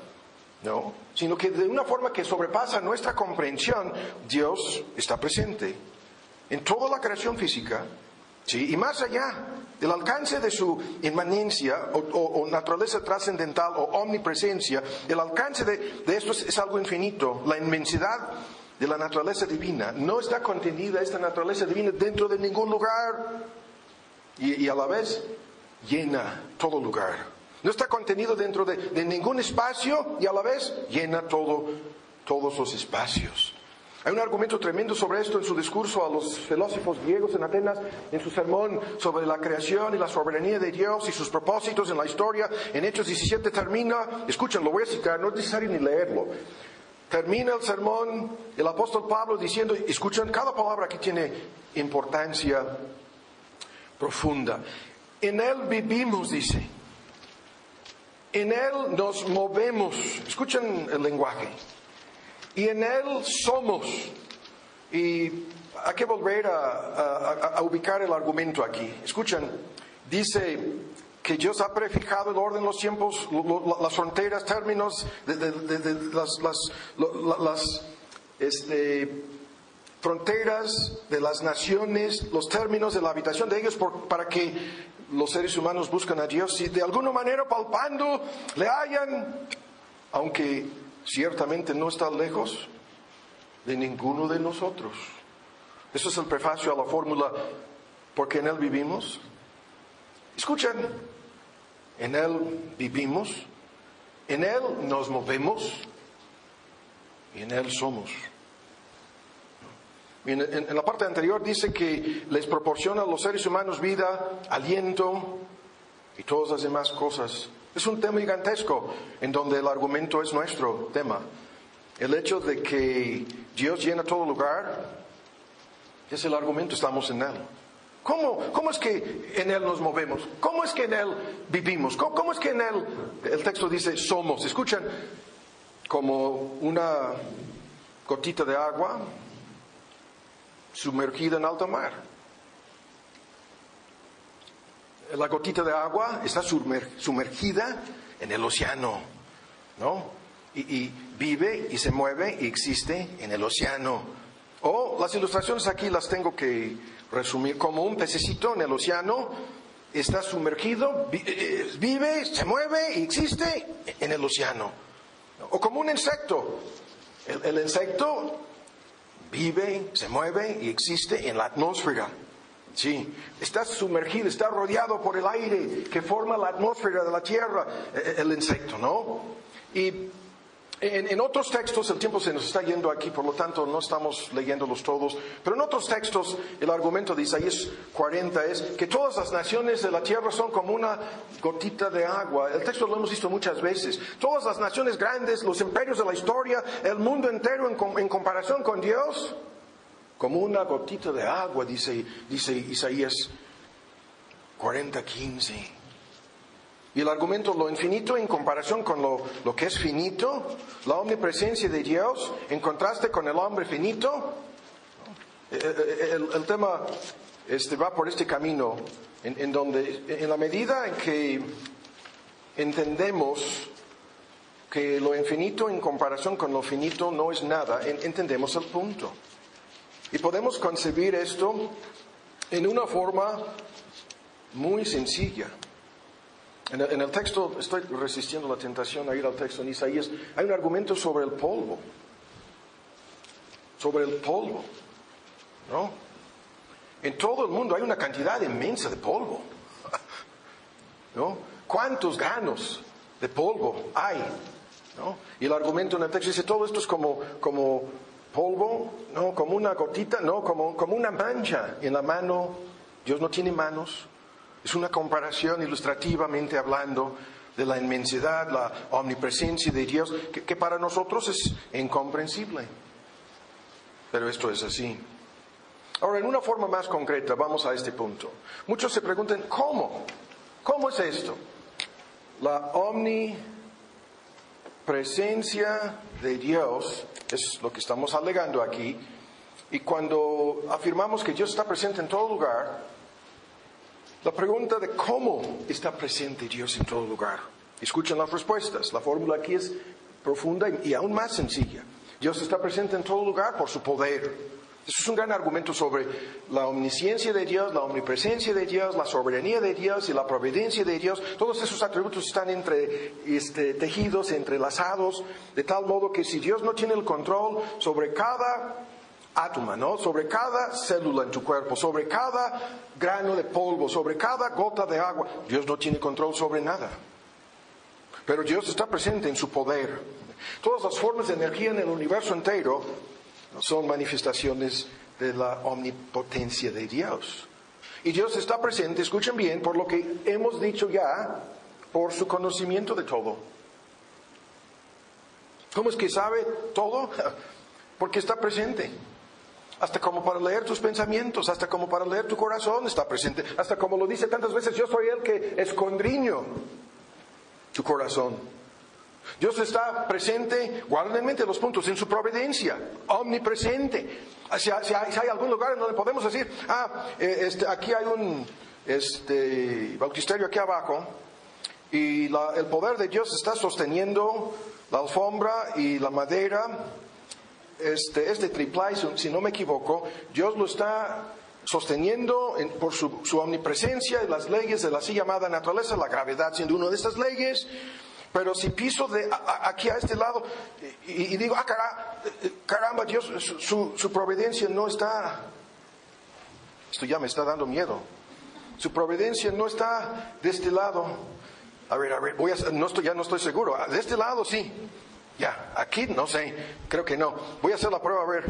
no, sino que de una forma que sobrepasa nuestra comprensión, Dios está presente en toda la creación física, ¿sí? y más allá del alcance de su inmanencia o, naturaleza trascendental o omnipresencia, el alcance de, esto es, algo infinito, la inmensidad de la naturaleza divina. No está contenida esta naturaleza divina dentro de ningún lugar y, a la vez llena todo lugar. No está contenido dentro de, de, ningún espacio y a la vez llena todo, todos los espacios. Hay un argumento tremendo sobre esto en su discurso a los filósofos griegos en Atenas, en su sermón sobre la creación y la soberanía de Dios y sus propósitos en la historia. En Hechos 17 termina, escuchen, lo voy a citar, no es necesario ni leerlo. Termina el sermón el apóstol Pablo diciendo, escuchen, cada palabra aquí tiene importancia profunda. En Él vivimos, dice. En Él nos movemos. Escuchen el lenguaje y en Él somos. Y hay que volver a, ubicar el argumento aquí. Escuchen, dice que Dios ha prefijado el orden, los tiempos, las fronteras, términos de, las, este, fronteras de las naciones, los términos de la habitación de ellos para que los seres humanos buscan a Dios y de alguna manera palpando le hayan, aunque ciertamente no está lejos de ninguno de nosotros. Eso es el prefacio a la fórmula, porque en Él vivimos. Escuchen, en Él vivimos, en Él nos movemos y en Él somos. En, la parte anterior dice que les proporciona a los seres humanos vida, aliento y todas las demás cosas es un tema gigantesco en donde el argumento es nuestro tema. El hecho de que Dios llena todo lugar es el argumento, estamos en Él. ¿Cómo, ¿Cómo, es que en Él nos movemos? ¿Cómo es que en Él vivimos? ¿Cómo, ¿Cómo, es que en Él, el texto dice, somos? Escuchan, como una gotita de agua sumergida en alta mar la gotita de agua está sumergida en el océano, ¿no? Y, vive y se mueve y existe en el océano. O las ilustraciones aquí las tengo que resumir como un pececito en el océano, está sumergido, eh, vive, se mueve y existe en el océano. O como un insecto. el insecto vive, se mueve y existe en la atmósfera. Sí, está sumergido, está rodeado por el aire que forma la atmósfera de la Tierra, eh, eh, el insecto, ¿no? Y en, otros textos, el tiempo se nos está yendo aquí, por lo tanto no estamos leyéndolos todos, pero en otros textos el argumento de Isaías 40 es que todas las naciones de la tierra son como una gotita de agua. El texto lo hemos visto muchas veces. Todas las naciones grandes, los imperios de la historia, el mundo entero en comparación con Dios, como una gotita de agua, dice, dice Isaías 40:15. Y el argumento, lo infinito en comparación con lo, lo, que es finito, la omnipresencia de Dios en contraste con el hombre finito, eh, eh, el, tema este, va por este camino en, en, donde, en la medida en que entendemos que lo infinito en comparación con lo finito no es nada, entendemos el punto. Y podemos concebir esto en una forma muy sencilla. En el, texto, estoy resistiendo la tentación a ir al texto en Isaías, hay un argumento sobre el polvo. Sobre el polvo. ¿No? En todo el mundo hay una cantidad inmensa de polvo. ¿No? ¿Cuántos granos de polvo hay? ¿No? Y el argumento en el texto dice, todo esto es como, como polvo, no, como una gotita, no, como, como una mancha en la mano. Dios no tiene manos. Es una comparación ilustrativamente hablando de la inmensidad, la omnipresencia de Dios, que, para nosotros es incomprensible. Pero esto es así. Ahora, en una forma más concreta, vamos a este punto. Muchos se preguntan, ¿cómo? ¿Cómo es esto? La omnipresencia de Dios es lo que estamos alegando aquí. Y cuando afirmamos que Dios está presente en todo lugar, la pregunta de cómo está presente Dios en todo lugar. Escuchen las respuestas. La fórmula aquí es profunda y aún más sencilla. Dios está presente en todo lugar por su poder. Eso es un gran argumento sobre la omnisciencia de Dios, la omnipresencia de Dios, la soberanía de Dios y la providencia de Dios. Todos esos atributos están entre, este, tejidos, entrelazados, de tal modo que si Dios no tiene el control sobre cada átomo, ¿no? sobre cada célula en tu cuerpo, sobre cada grano de polvo, sobre cada gota de agua, Dios no tiene control sobre nada. Pero Dios está presente en su poder. Todas las formas de energía en el universo entero son manifestaciones de la omnipotencia de Dios. Y Dios está presente, escuchen bien, por lo que hemos dicho ya, por su conocimiento de todo. ¿Cómo es que sabe todo? Porque está presente. Hasta como para leer tus pensamientos, hasta como para leer tu corazón está presente. Hasta como lo dice tantas veces, yo soy el que escondriño tu corazón. Dios está presente, guarden en mente los puntos, en su providencia, omnipresente. Si, hay, algún lugar en donde podemos decir, ah, eh, este, aquí hay un este, bautisterio aquí abajo, y el poder de Dios está sosteniendo la alfombra y la madera, este, es de triple, si no me equivoco, Dios lo está sosteniendo por su, su, omnipresencia las leyes de la así llamada naturaleza, la gravedad siendo una de estas leyes, pero si piso de aquí a este lado y, digo, ah, caramba, Dios, su, providencia no está, esto ya me está dando miedo, su providencia no está de este lado. A ver, a ver, voy a, no ya no estoy seguro. De este lado sí. Ya, aquí no sé, creo que no. Voy a hacer la prueba a ver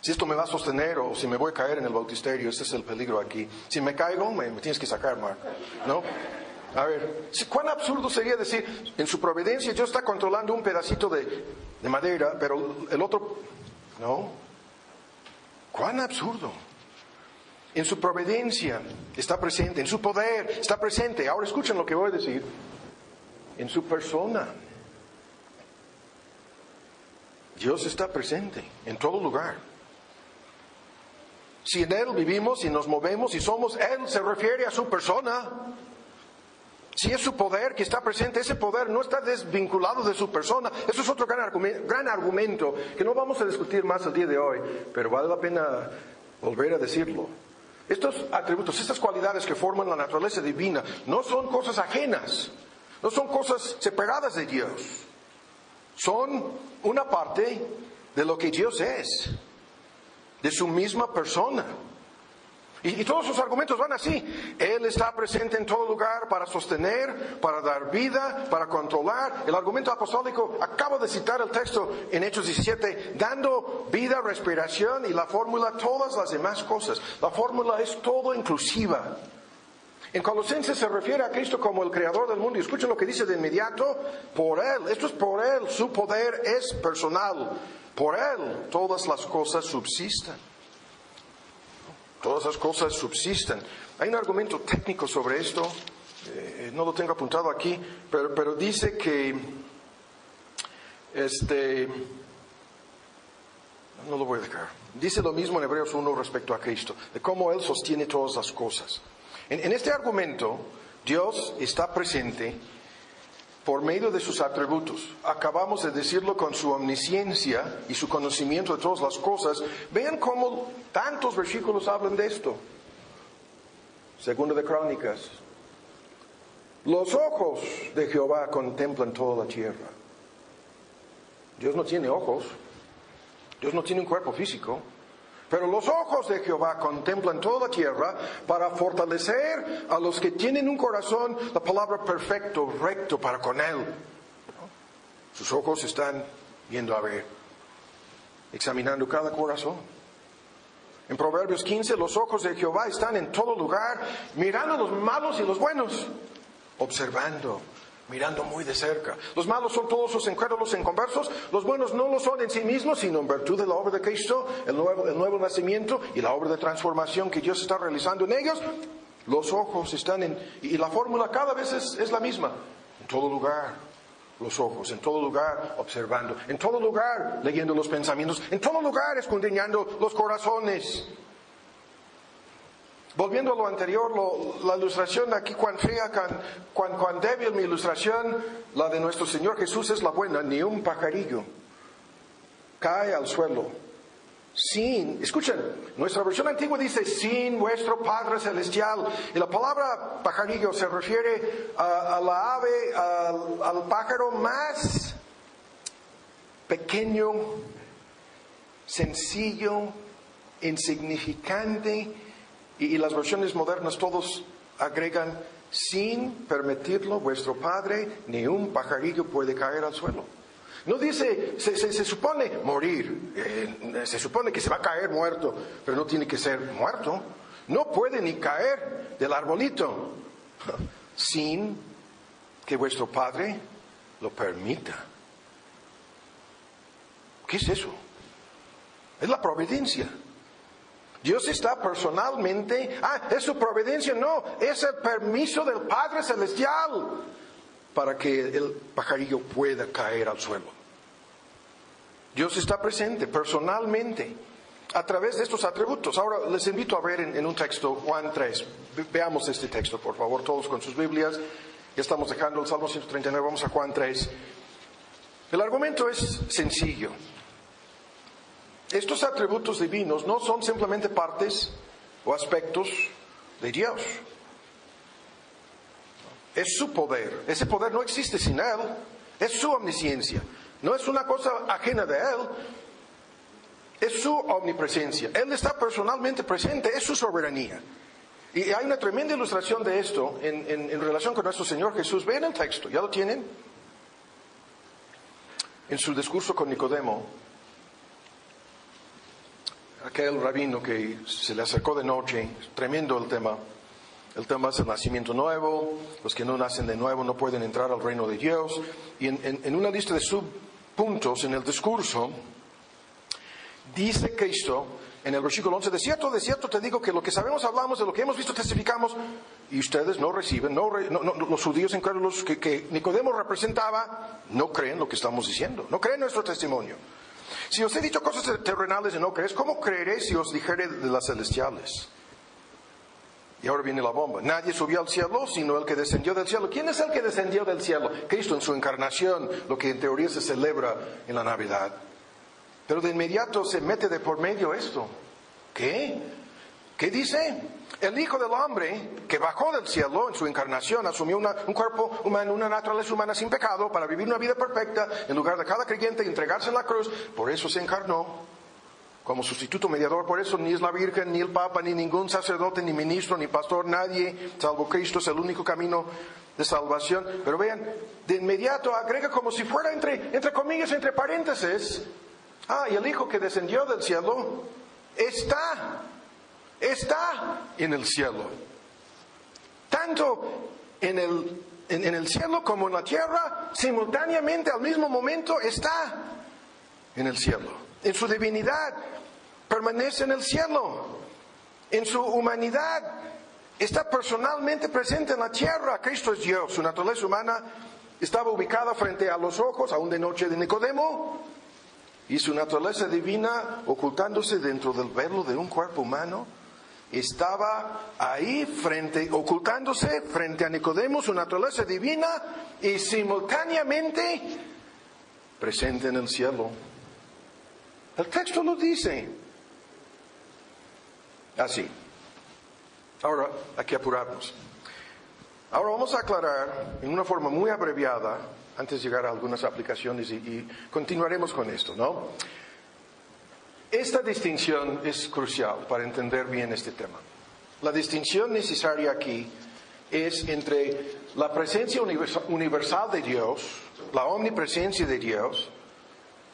si esto me va a sostener o si me voy a caer en el bautisterio. Ese es el peligro aquí. Si me caigo, me, tienes que sacar, Mark. ¿No? A ver, ¿cuán absurdo sería decir, en su providencia Dios está controlando un pedacito de, madera, pero el otro, no? ¿Cuán absurdo? En su providencia está presente, en su poder está presente. Ahora escuchen lo que voy a decir. En su persona. Dios está presente en todo lugar. Si en Él vivimos y nos movemos y somos, Él se refiere a su persona. Si es su poder que está presente, ese poder no está desvinculado de su persona. Eso es otro gran argumento, gran argumento que no vamos a discutir más el día de hoy, pero vale la pena volver a decirlo. Estos atributos, estas cualidades que forman la naturaleza divina, no son cosas ajenas, no son cosas separadas de Dios. Son una parte de lo que Dios es, de su misma persona. Y, todos sus argumentos van así. Él está presente en todo lugar para sostener, para dar vida, para controlar. El argumento apostólico, acabo de citar el texto en Hechos 17, dando vida, respiración y la fórmula, todas las demás cosas. La fórmula es todo inclusiva. En Colosenses se refiere a Cristo como el creador del mundo. Y escuchen lo que dice de inmediato, por Él, esto es por Él, su poder es personal. Por Él todas las cosas subsisten. Todas esas cosas subsisten. Hay un argumento técnico sobre esto, eh, no lo tengo apuntado aquí, pero, pero dice que este no lo voy a dejar. Dice lo mismo en Hebreos 1 respecto a Cristo, de cómo Él sostiene todas las cosas. En este argumento, Dios está presente por medio de sus atributos. Acabamos de decirlo con su omnisciencia y su conocimiento de todas las cosas. Vean cómo tantos versículos hablan de esto. Segundo de Crónicas. Los ojos de Jehová contemplan toda la tierra. Dios no tiene ojos. Dios no tiene un cuerpo físico. Pero los ojos de Jehová contemplan toda la tierra para fortalecer a los que tienen un corazón, la palabra perfecto, recto para con Él. Sus ojos están viendo a ver, examinando cada corazón. En Proverbios 15, los ojos de Jehová están en todo lugar, mirando los malos y los buenos, observando mirando muy de cerca. Los malos son todos los incrédulos inconversos, los buenos no lo son en sí mismos, sino en virtud de la obra de Cristo, el nuevo, nacimiento y la obra de transformación que Dios está realizando en ellos. Los ojos están en... Y la fórmula cada vez es, es la misma. En todo lugar, los ojos, en todo lugar observando, en todo lugar leyendo los pensamientos, en todo lugar escudriñando los corazones. Volviendo a lo anterior, la ilustración aquí, cuán fea, cuán, débil mi ilustración, la de nuestro Señor Jesús es la buena, ni un pajarillo cae al suelo sin, escuchen, nuestra versión antigua dice sin vuestro Padre Celestial. Y la palabra pajarillo se refiere a, la ave, al pájaro más pequeño, sencillo, insignificante. Y, las versiones modernas todos agregan sin permitirlo vuestro Padre, ni un pajarillo puede caer al suelo. No dice, se, supone morir, eh, se supone que se va a caer muerto, pero no tiene que ser muerto. No puede ni caer del arbolito sin que vuestro Padre lo permita. ¿Qué es eso? Es la providencia. Dios está personalmente, ah, es su providencia, no, es el permiso del Padre Celestial para que el pajarillo pueda caer al suelo. Dios está presente personalmente a través de estos atributos. Ahora les invito a ver en, un texto, Juan 3. Veamos este texto, por favor, todos con sus Biblias. Ya estamos dejando el Salmo 139, vamos a Juan 3. El argumento es sencillo. Estos atributos divinos no son simplemente partes o aspectos de Dios es su poder. Ese poder no existe sin Él. Es su omnisciencia. No es una cosa ajena de Él. Es su omnipresencia. Él está personalmente presente. Es su soberanía. Y hay una tremenda ilustración de esto en, relación con nuestro Señor Jesús. Vean el texto. ¿Ya lo tienen? En su discurso con Nicodemo, aquel rabino que se le acercó de noche, tremendo el tema, el tema es el nacimiento nuevo, los que no nacen de nuevo no pueden entrar al reino de Dios. Y en, una lista de subpuntos en el discurso, dice Cristo en el versículo 11, de cierto, de cierto te digo que lo que sabemos hablamos, de lo que hemos visto testificamos, y ustedes no reciben, no, los judíos incrédulos que, que Nicodemo representaba, no creen lo que estamos diciendo, no creen nuestro testimonio. Si os he dicho cosas terrenales y no crees, ¿cómo creeré si os dijere de las celestiales? Y ahora viene la bomba. Nadie subió al cielo sino el que descendió del cielo. ¿Quién es el que descendió del cielo? Cristo en su encarnación, lo que en teoría se celebra en la Navidad. Pero de inmediato se mete de por medio esto. ¿Qué? ¿Qué dice? El Hijo del Hombre, que bajó del cielo en su encarnación, asumió un cuerpo humano, una naturaleza humana sin pecado, para vivir una vida perfecta, en lugar de cada creyente y entregarse en la cruz, por eso se encarnó como sustituto mediador. Por eso ni es la Virgen, ni el Papa, ni ningún sacerdote, ni ministro, ni pastor, nadie, salvo Cristo, es el único camino de salvación. Pero vean, de inmediato agrega como si fuera entre, entre comillas, entre paréntesis. Ah, y el Hijo que descendió del cielo está, está en el cielo. Tanto en el, en el cielo como en la tierra, simultáneamente al mismo momento está en el cielo. En su divinidad, permanece en el cielo, en su humanidad, está personalmente presente en la tierra. Cristo es Dios, su naturaleza humana estaba ubicada frente a los ojos, aún de noche de Nicodemo, y su naturaleza divina, ocultándose dentro del velo de un cuerpo humano, estaba ahí frente, ocultándose frente a Nicodemo, su naturaleza divina, y simultáneamente presente en el cielo. El texto lo dice. Así. Ahora, hay que apurarnos. Ahora vamos a aclarar en una forma muy abreviada, antes de llegar a algunas aplicaciones, y, continuaremos con esto, ¿no? Esta distinción es crucial para entender bien este tema. La distinción necesaria aquí es entre la presencia universal de Dios, la omnipresencia de Dios,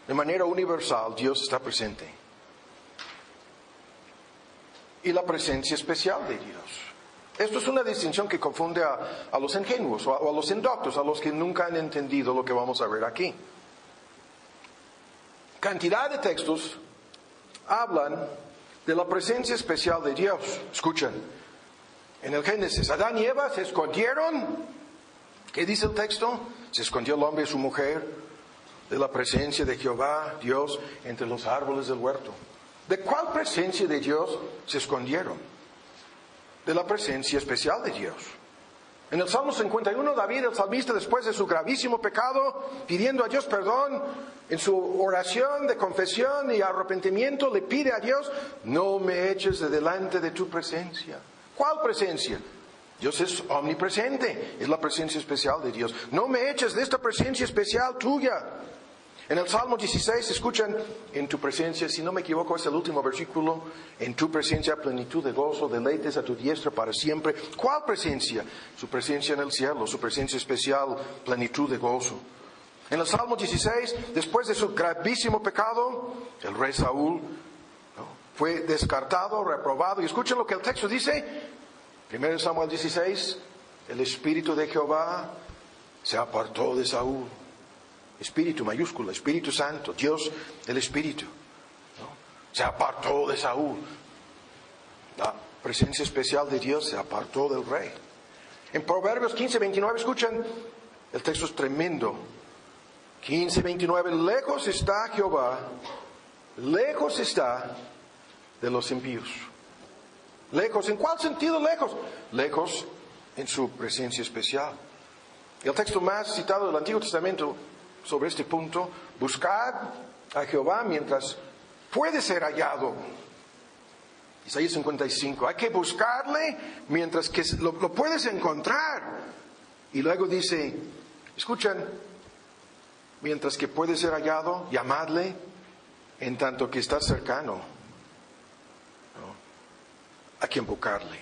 de manera universal, Dios está presente. Y la presencia especial de Dios. Esto es una distinción que confunde a, los ingenuos o a, o a los indoctos, a los que nunca han entendido lo que vamos a ver aquí. Cantidad de textos hablan de la presencia especial de Dios. Escuchen, en el Génesis, Adán y Eva se escondieron. ¿Qué dice el texto? Se escondió el hombre y su mujer de la presencia de Jehová, Dios, entre los árboles del huerto. ¿De cuál presencia de Dios se escondieron? De la presencia especial de Dios. En el Salmo 51, David, el salmista, después de su gravísimo pecado, pidiendo a Dios perdón, en su oración de confesión y arrepentimiento, le pide a Dios, no me eches de delante de tu presencia. ¿Cuál presencia? Dios es omnipresente, es la presencia especial de Dios. No me eches de esta presencia especial tuya. En el Salmo 16, escuchan, en tu presencia, si no me equivoco, es el último versículo, en tu presencia plenitud de gozo, deleites a tu diestra para siempre. ¿Cuál presencia? Su presencia en el cielo, su presencia especial, plenitud de gozo. En el Salmo 16, después de su gravísimo pecado, el rey Saúl ¿no? fue descartado, reprobado. Y escuchen lo que el texto dice. Primero Samuel 16, el Espíritu de Jehová se apartó de Saúl. Espíritu mayúscula, Espíritu Santo, Dios el Espíritu. Se apartó de Saúl. La presencia especial de Dios se apartó del rey. En Proverbios 15, 29, escuchan, el texto es tremendo. 15, 29, lejos está Jehová, lejos está de los impíos. Lejos, ¿en cuál sentido lejos? Lejos en su presencia especial. El texto más citado del Antiguo Testamento sobre este punto, buscad a Jehová mientras puede ser hallado. Isaías 55, hay que buscarle mientras que lo, puedes encontrar. Y luego dice, escuchan, mientras que puede ser hallado, llamadle en tanto que está cercano. ¿No? Hay que buscarle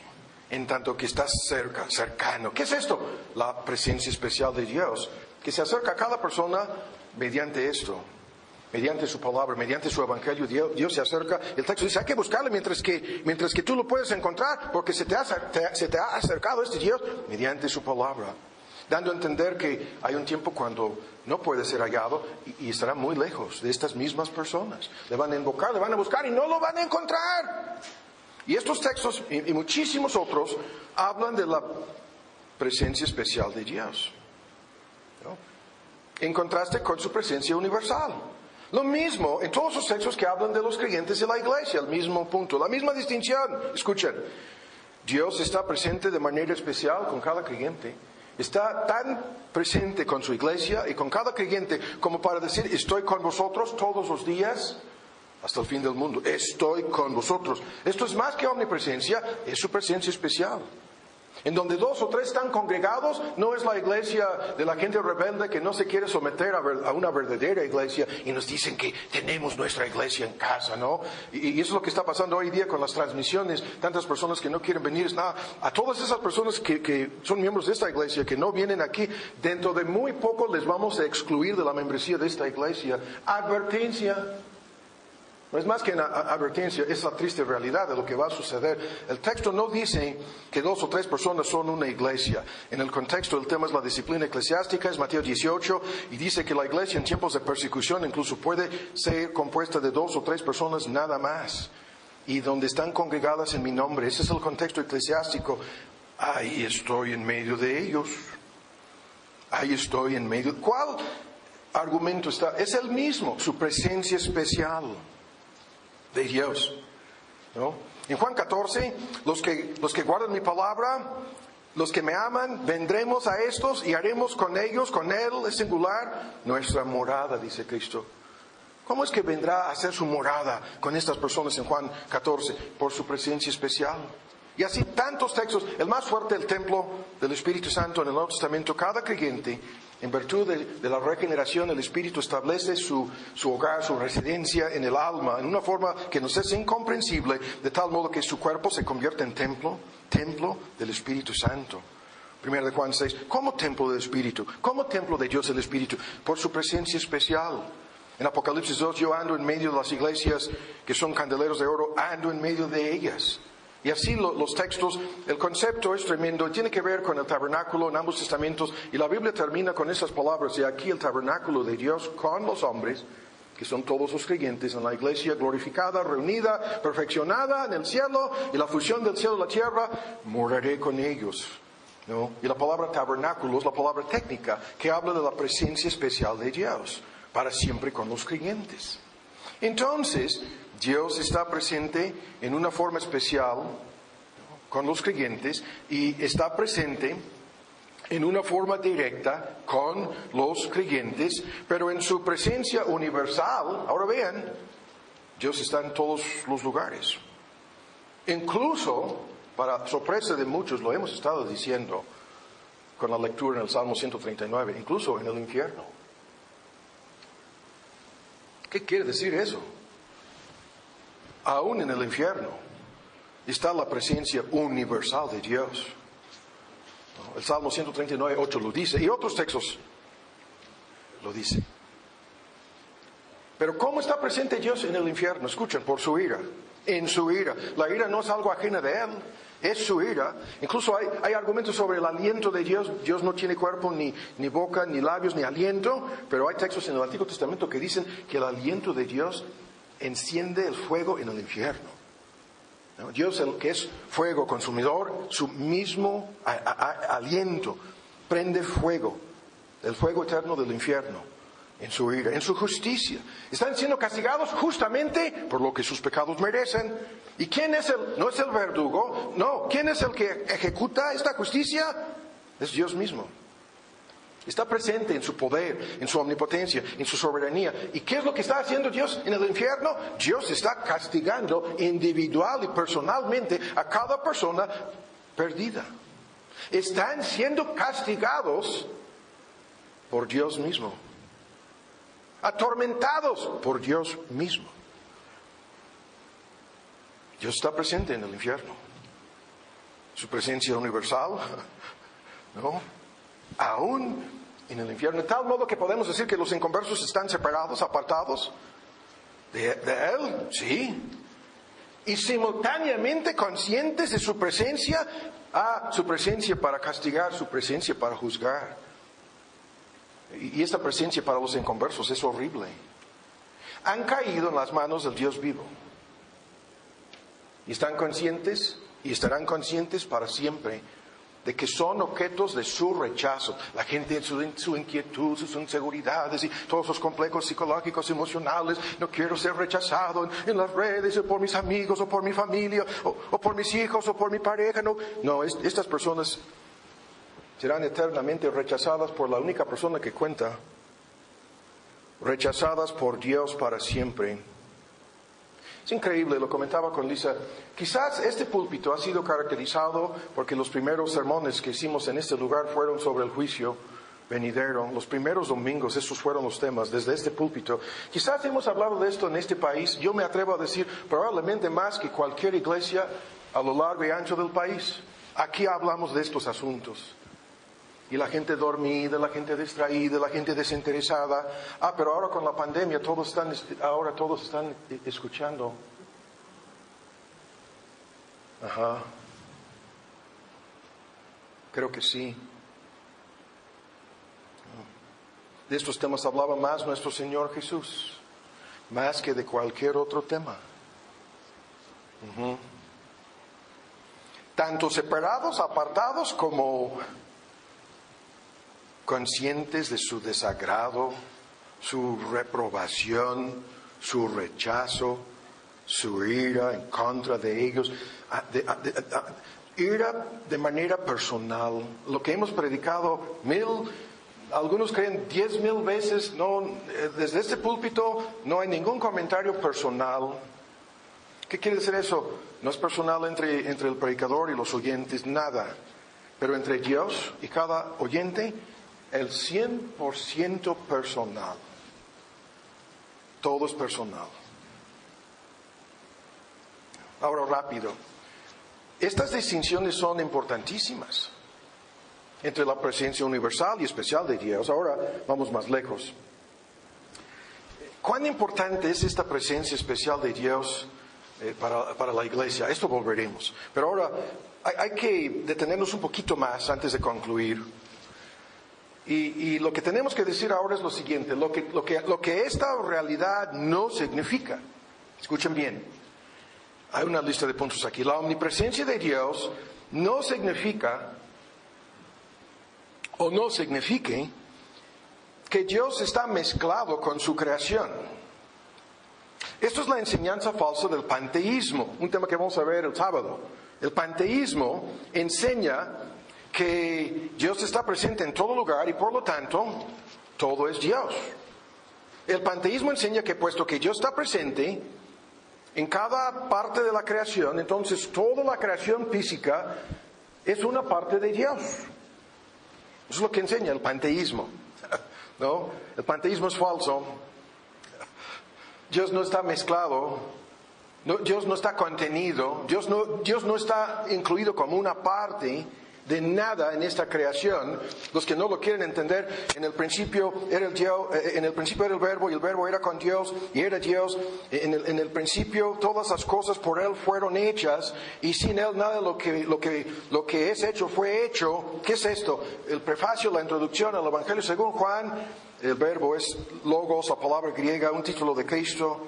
en tanto que está cerca, cercano. ¿Qué es esto? La presencia especial de Dios que se acerca a cada persona mediante esto, mediante su palabra, mediante su evangelio. Dios, Dios, se acerca. El texto dice, hay que buscarle mientras que, mientras que tú lo puedes encontrar, porque se te, ha, te, se te ha acercado este Dios mediante su palabra. Dando a entender que hay un tiempo cuando no puede ser hallado y, y estará muy lejos de estas mismas personas. Le van a invocar, le van a buscar y no lo van a encontrar. Y estos textos y, y muchísimos otros hablan de la presencia especial de Dios en contraste con su presencia universal. Lo mismo en todos los textos que hablan de los creyentes de la iglesia, el mismo punto, la misma distinción. Escuchen, Dios está presente de manera especial con cada creyente. Está tan presente con su iglesia y con cada creyente como para decir, estoy con vosotros todos los días hasta el fin del mundo. Estoy con vosotros. Esto es más que omnipresencia, es su presencia especial. En donde dos o tres están congregados, no es la iglesia de la gente rebelde que no se quiere someter a, una verdadera iglesia y nos dicen que tenemos nuestra iglesia en casa, ¿no? Y, eso es lo que está pasando hoy día con las transmisiones. Tantas personas que no quieren venir. Nada. A todas esas personas que, que son miembros de esta iglesia, que no vienen aquí, dentro de muy poco les vamos a excluir de la membresía de esta iglesia. Advertencia. No es más que una advertencia, es la triste realidad de lo que va a suceder. El texto no dice que dos o tres personas son una iglesia. En el contexto el tema es la disciplina eclesiástica, es Mateo 18, y dice que la iglesia en tiempos de persecución incluso puede ser compuesta de dos o tres personas nada más. Y donde están congregadas en mi nombre, ese es el contexto eclesiástico. Ahí estoy en medio de ellos. Ahí estoy en medio. ¿Cuál argumento está? Es el mismo, su presencia especial de Dios. ¿no? En Juan 14, los que, los que guardan mi palabra, los que me aman, vendremos a estos y haremos con ellos, con Él, es singular, nuestra morada, dice Cristo. ¿Cómo es que vendrá a hacer su morada con estas personas en Juan 14? Por su presencia especial. Y así tantos textos, el más fuerte, el templo del Espíritu Santo en el Nuevo Testamento, cada creyente en virtud de, de, la regeneración, el Espíritu establece su, su, hogar, su residencia en el alma, en una forma que nos es incomprensible, de tal modo que su cuerpo se convierte en templo, templo del Espíritu Santo. Primero de Juan 6, ¿cómo templo del Espíritu? ¿Cómo templo de Dios el Espíritu? Por su presencia especial. En Apocalipsis 2, yo ando en medio de las iglesias que son candeleros de oro, ando en medio de ellas. Y así lo- los textos, el concepto es tremendo, tiene que ver con el tabernáculo en ambos testamentos, y la Biblia termina con esas palabras, y aquí el tabernáculo de Dios con los hombres, que son todos los creyentes en la iglesia glorificada, reunida, perfeccionada en el cielo, y la fusión del cielo y la tierra, moraré con ellos. ¿no? Y la palabra tabernáculo es la palabra técnica que habla de la presencia especial de Dios, para siempre con los creyentes. Entonces, Dios está presente en una forma especial con los creyentes y está presente en una forma directa con los creyentes, pero en su presencia universal, ahora vean, Dios está en todos los lugares. Incluso, para sorpresa de muchos, lo hemos estado diciendo con la lectura en el Salmo 139, incluso en el infierno. ¿Qué quiere decir eso? Aún en el infierno está la presencia universal de Dios. El Salmo 139, 8 lo dice, y otros textos lo dice. Pero ¿cómo está presente Dios en el infierno? Escuchen, por su ira, en su ira. La ira no es algo ajeno de Él, es su ira. Incluso hay, hay argumentos sobre el aliento de Dios. Dios no tiene cuerpo, ni, ni boca, ni labios, ni aliento, pero hay textos en el Antiguo Testamento que dicen que el aliento de Dios enciende el fuego en el infierno. ¿No? Dios, el que es fuego consumidor, su mismo aliento prende fuego, el fuego eterno del infierno, en su ira, en su justicia. Están siendo castigados justamente por lo que sus pecados merecen. ¿Y quién es el? No es el verdugo, no. ¿Quién es el que ejecuta esta justicia? Es Dios mismo. Está presente en su poder, en su omnipotencia, en su soberanía. ¿Y qué es lo que está haciendo Dios en el infierno? Dios está castigando individual y personalmente a cada persona perdida. Están siendo castigados por Dios mismo. Atormentados por Dios mismo. Dios está presente en el infierno. Su presencia universal, ¿no? Aún en el infierno, de tal modo que podemos decir que los inconversos están separados, apartados de, Él, sí, y simultáneamente conscientes de su presencia, a su presencia para castigar, su presencia para juzgar. Y y esta presencia para los inconversos es horrible. Han caído en las manos del Dios vivo. Y están conscientes y estarán conscientes para siempre de que son objetos de su rechazo. La gente en su, su inquietud, sus inseguridades y todos los complejos psicológicos, emocionales. No quiero ser rechazado en, las redes o por mis amigos o por mi familia o, por mis hijos o por mi pareja. No, no es- estas personas serán eternamente rechazadas por la única persona que cuenta. Rechazadas por Dios para siempre. Es increíble, lo comentaba con Lisa. Quizás este púlpito ha sido caracterizado porque los primeros sermones que hicimos en este lugar fueron sobre el juicio venidero. Los primeros domingos, esos fueron los temas desde este púlpito. Quizás hemos hablado de esto en este país, yo me atrevo a decir probablemente más que cualquier iglesia a lo largo y ancho del país. Aquí hablamos de estos asuntos. Y la gente dormida, la gente distraída, la gente desinteresada. Ah, pero ahora con la pandemia todos están, ahora todos están escuchando. Ajá. Creo que sí. De estos temas hablaba más nuestro Señor Jesús, más que de cualquier otro tema. Ujú. Tanto separados, apartados, como conscientes de su desagrado, su reprobación, su rechazo, su ira en contra de ellos, ira de manera personal. Lo que hemos predicado mil, algunos creen diez mil veces, no, eh, desde este púlpito no hay ningún comentario personal. ¿Qué quiere decir eso? No es personal entre, entre el predicador y los oyentes, nada. Pero entre Dios y cada oyente, el 100% personal. Todo es personal. Ahora rápido. Estas distinciones son importantísimas entre la presencia universal y especial de Dios. Ahora vamos más lejos. ¿Cuán importante es esta presencia especial de Dios eh, para, para la iglesia. Esto volveremos. Pero ahora hay, hay que detenernos un poquito más antes de concluir. Y, lo que tenemos que decir ahora es lo siguiente, lo que, lo, que, lo que esta realidad no significa. Escuchen bien, hay una lista de puntos aquí. La omnipresencia de Dios no significa o no signifique que Dios está mezclado con su creación. Esto es la enseñanza falsa del panteísmo, un tema que vamos a ver el sábado. El panteísmo enseña que Dios está presente en todo lugar y por lo tanto todo es Dios. El panteísmo enseña que puesto que Dios está presente en cada parte de la creación, entonces toda la creación física es una parte de Dios. Eso es lo que enseña el panteísmo. ¿No? El panteísmo es falso. Dios no está mezclado. Dios no está contenido. Dios no, Dios no está incluido como una parte de nada en esta creación. Los que no lo quieren entender, en el principio era el Dios, eh, en el principio era el verbo y el verbo era con Dios y era Dios. En el, en el principio todas las cosas por él fueron hechas y sin él nada lo que, lo que, lo que es hecho fue hecho. ¿Qué es esto? El prefacio, la introducción al Evangelio según Juan, el verbo es logos, la palabra griega, un título de Cristo.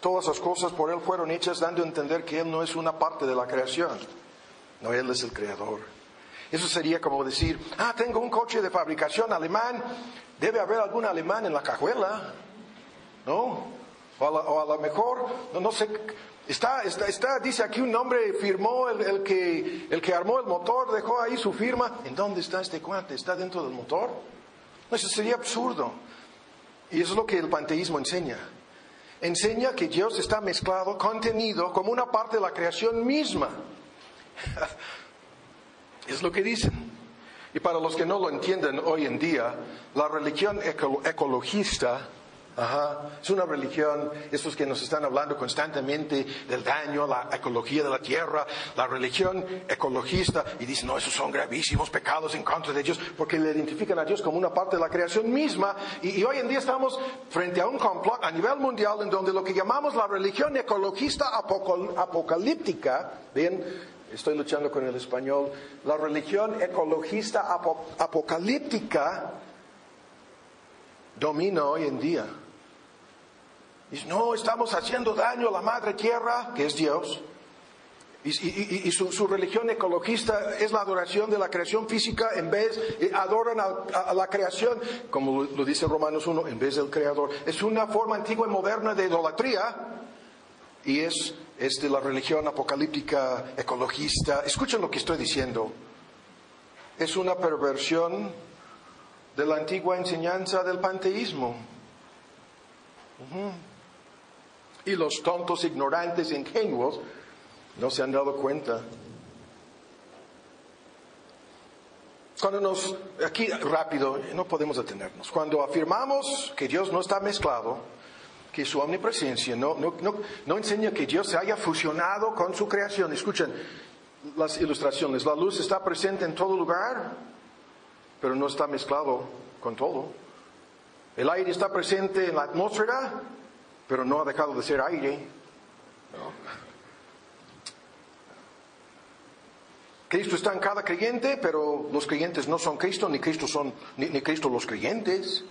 Todas las cosas por él fueron hechas dando a entender que él no es una parte de la creación. No, él es el creador. Eso sería como decir, ah, tengo un coche de fabricación alemán, debe haber algún alemán en la cajuela, ¿no? O a lo mejor, no, no sé, está, está, está, dice aquí un nombre, firmó el, que, el que armó el motor, dejó ahí su firma. ¿En dónde está este cuate? ¿Está dentro del motor? No, eso sería absurdo. Y eso es lo que el panteísmo enseña. Enseña que Dios está mezclado, contenido, como una parte de la creación misma. Es lo que dicen. Y para los que no lo entienden hoy en día, la religión ecologista es una religión, estos que nos están hablando constantemente del daño la ecología de la tierra, la religión ecologista, y dicen, no, esos son gravísimos pecados en contra de Dios, porque le identifican a Dios como una parte de la creación misma, y, y hoy en día estamos frente a un complot a nivel mundial en donde lo que llamamos la religión ecologista apocalíptica, bien, estoy luchando con el español, la religión ecologista apocalíptica domina hoy en día. No, estamos haciendo daño a la madre tierra, que es Dios. Y, su, religión ecologista es la adoración de la creación física en vez, eh, adoran a, la creación, como lo, dice Romanos 1, en vez del creador. Es una forma antigua y moderna de idolatría y es es de la religión apocalíptica ecologista. Escuchen lo que estoy diciendo. Es una perversión de la antigua enseñanza del panteísmo. Y los tontos, ignorantes, ingenuos no se han dado cuenta. Cuando nos, aquí rápido, no podemos detenernos, cuando afirmamos que Dios no está mezclado, que su omnipresencia no, no, no, no enseña que Dios se haya fusionado con su creación. Escuchen las ilustraciones. La luz está presente en todo lugar, pero no está mezclado con todo. El aire está presente en la atmósfera, pero no ha dejado de ser aire. Cristo está en cada creyente, pero los creyentes no son Cristo, ni Cristo son, ni, Cristo los creyentes.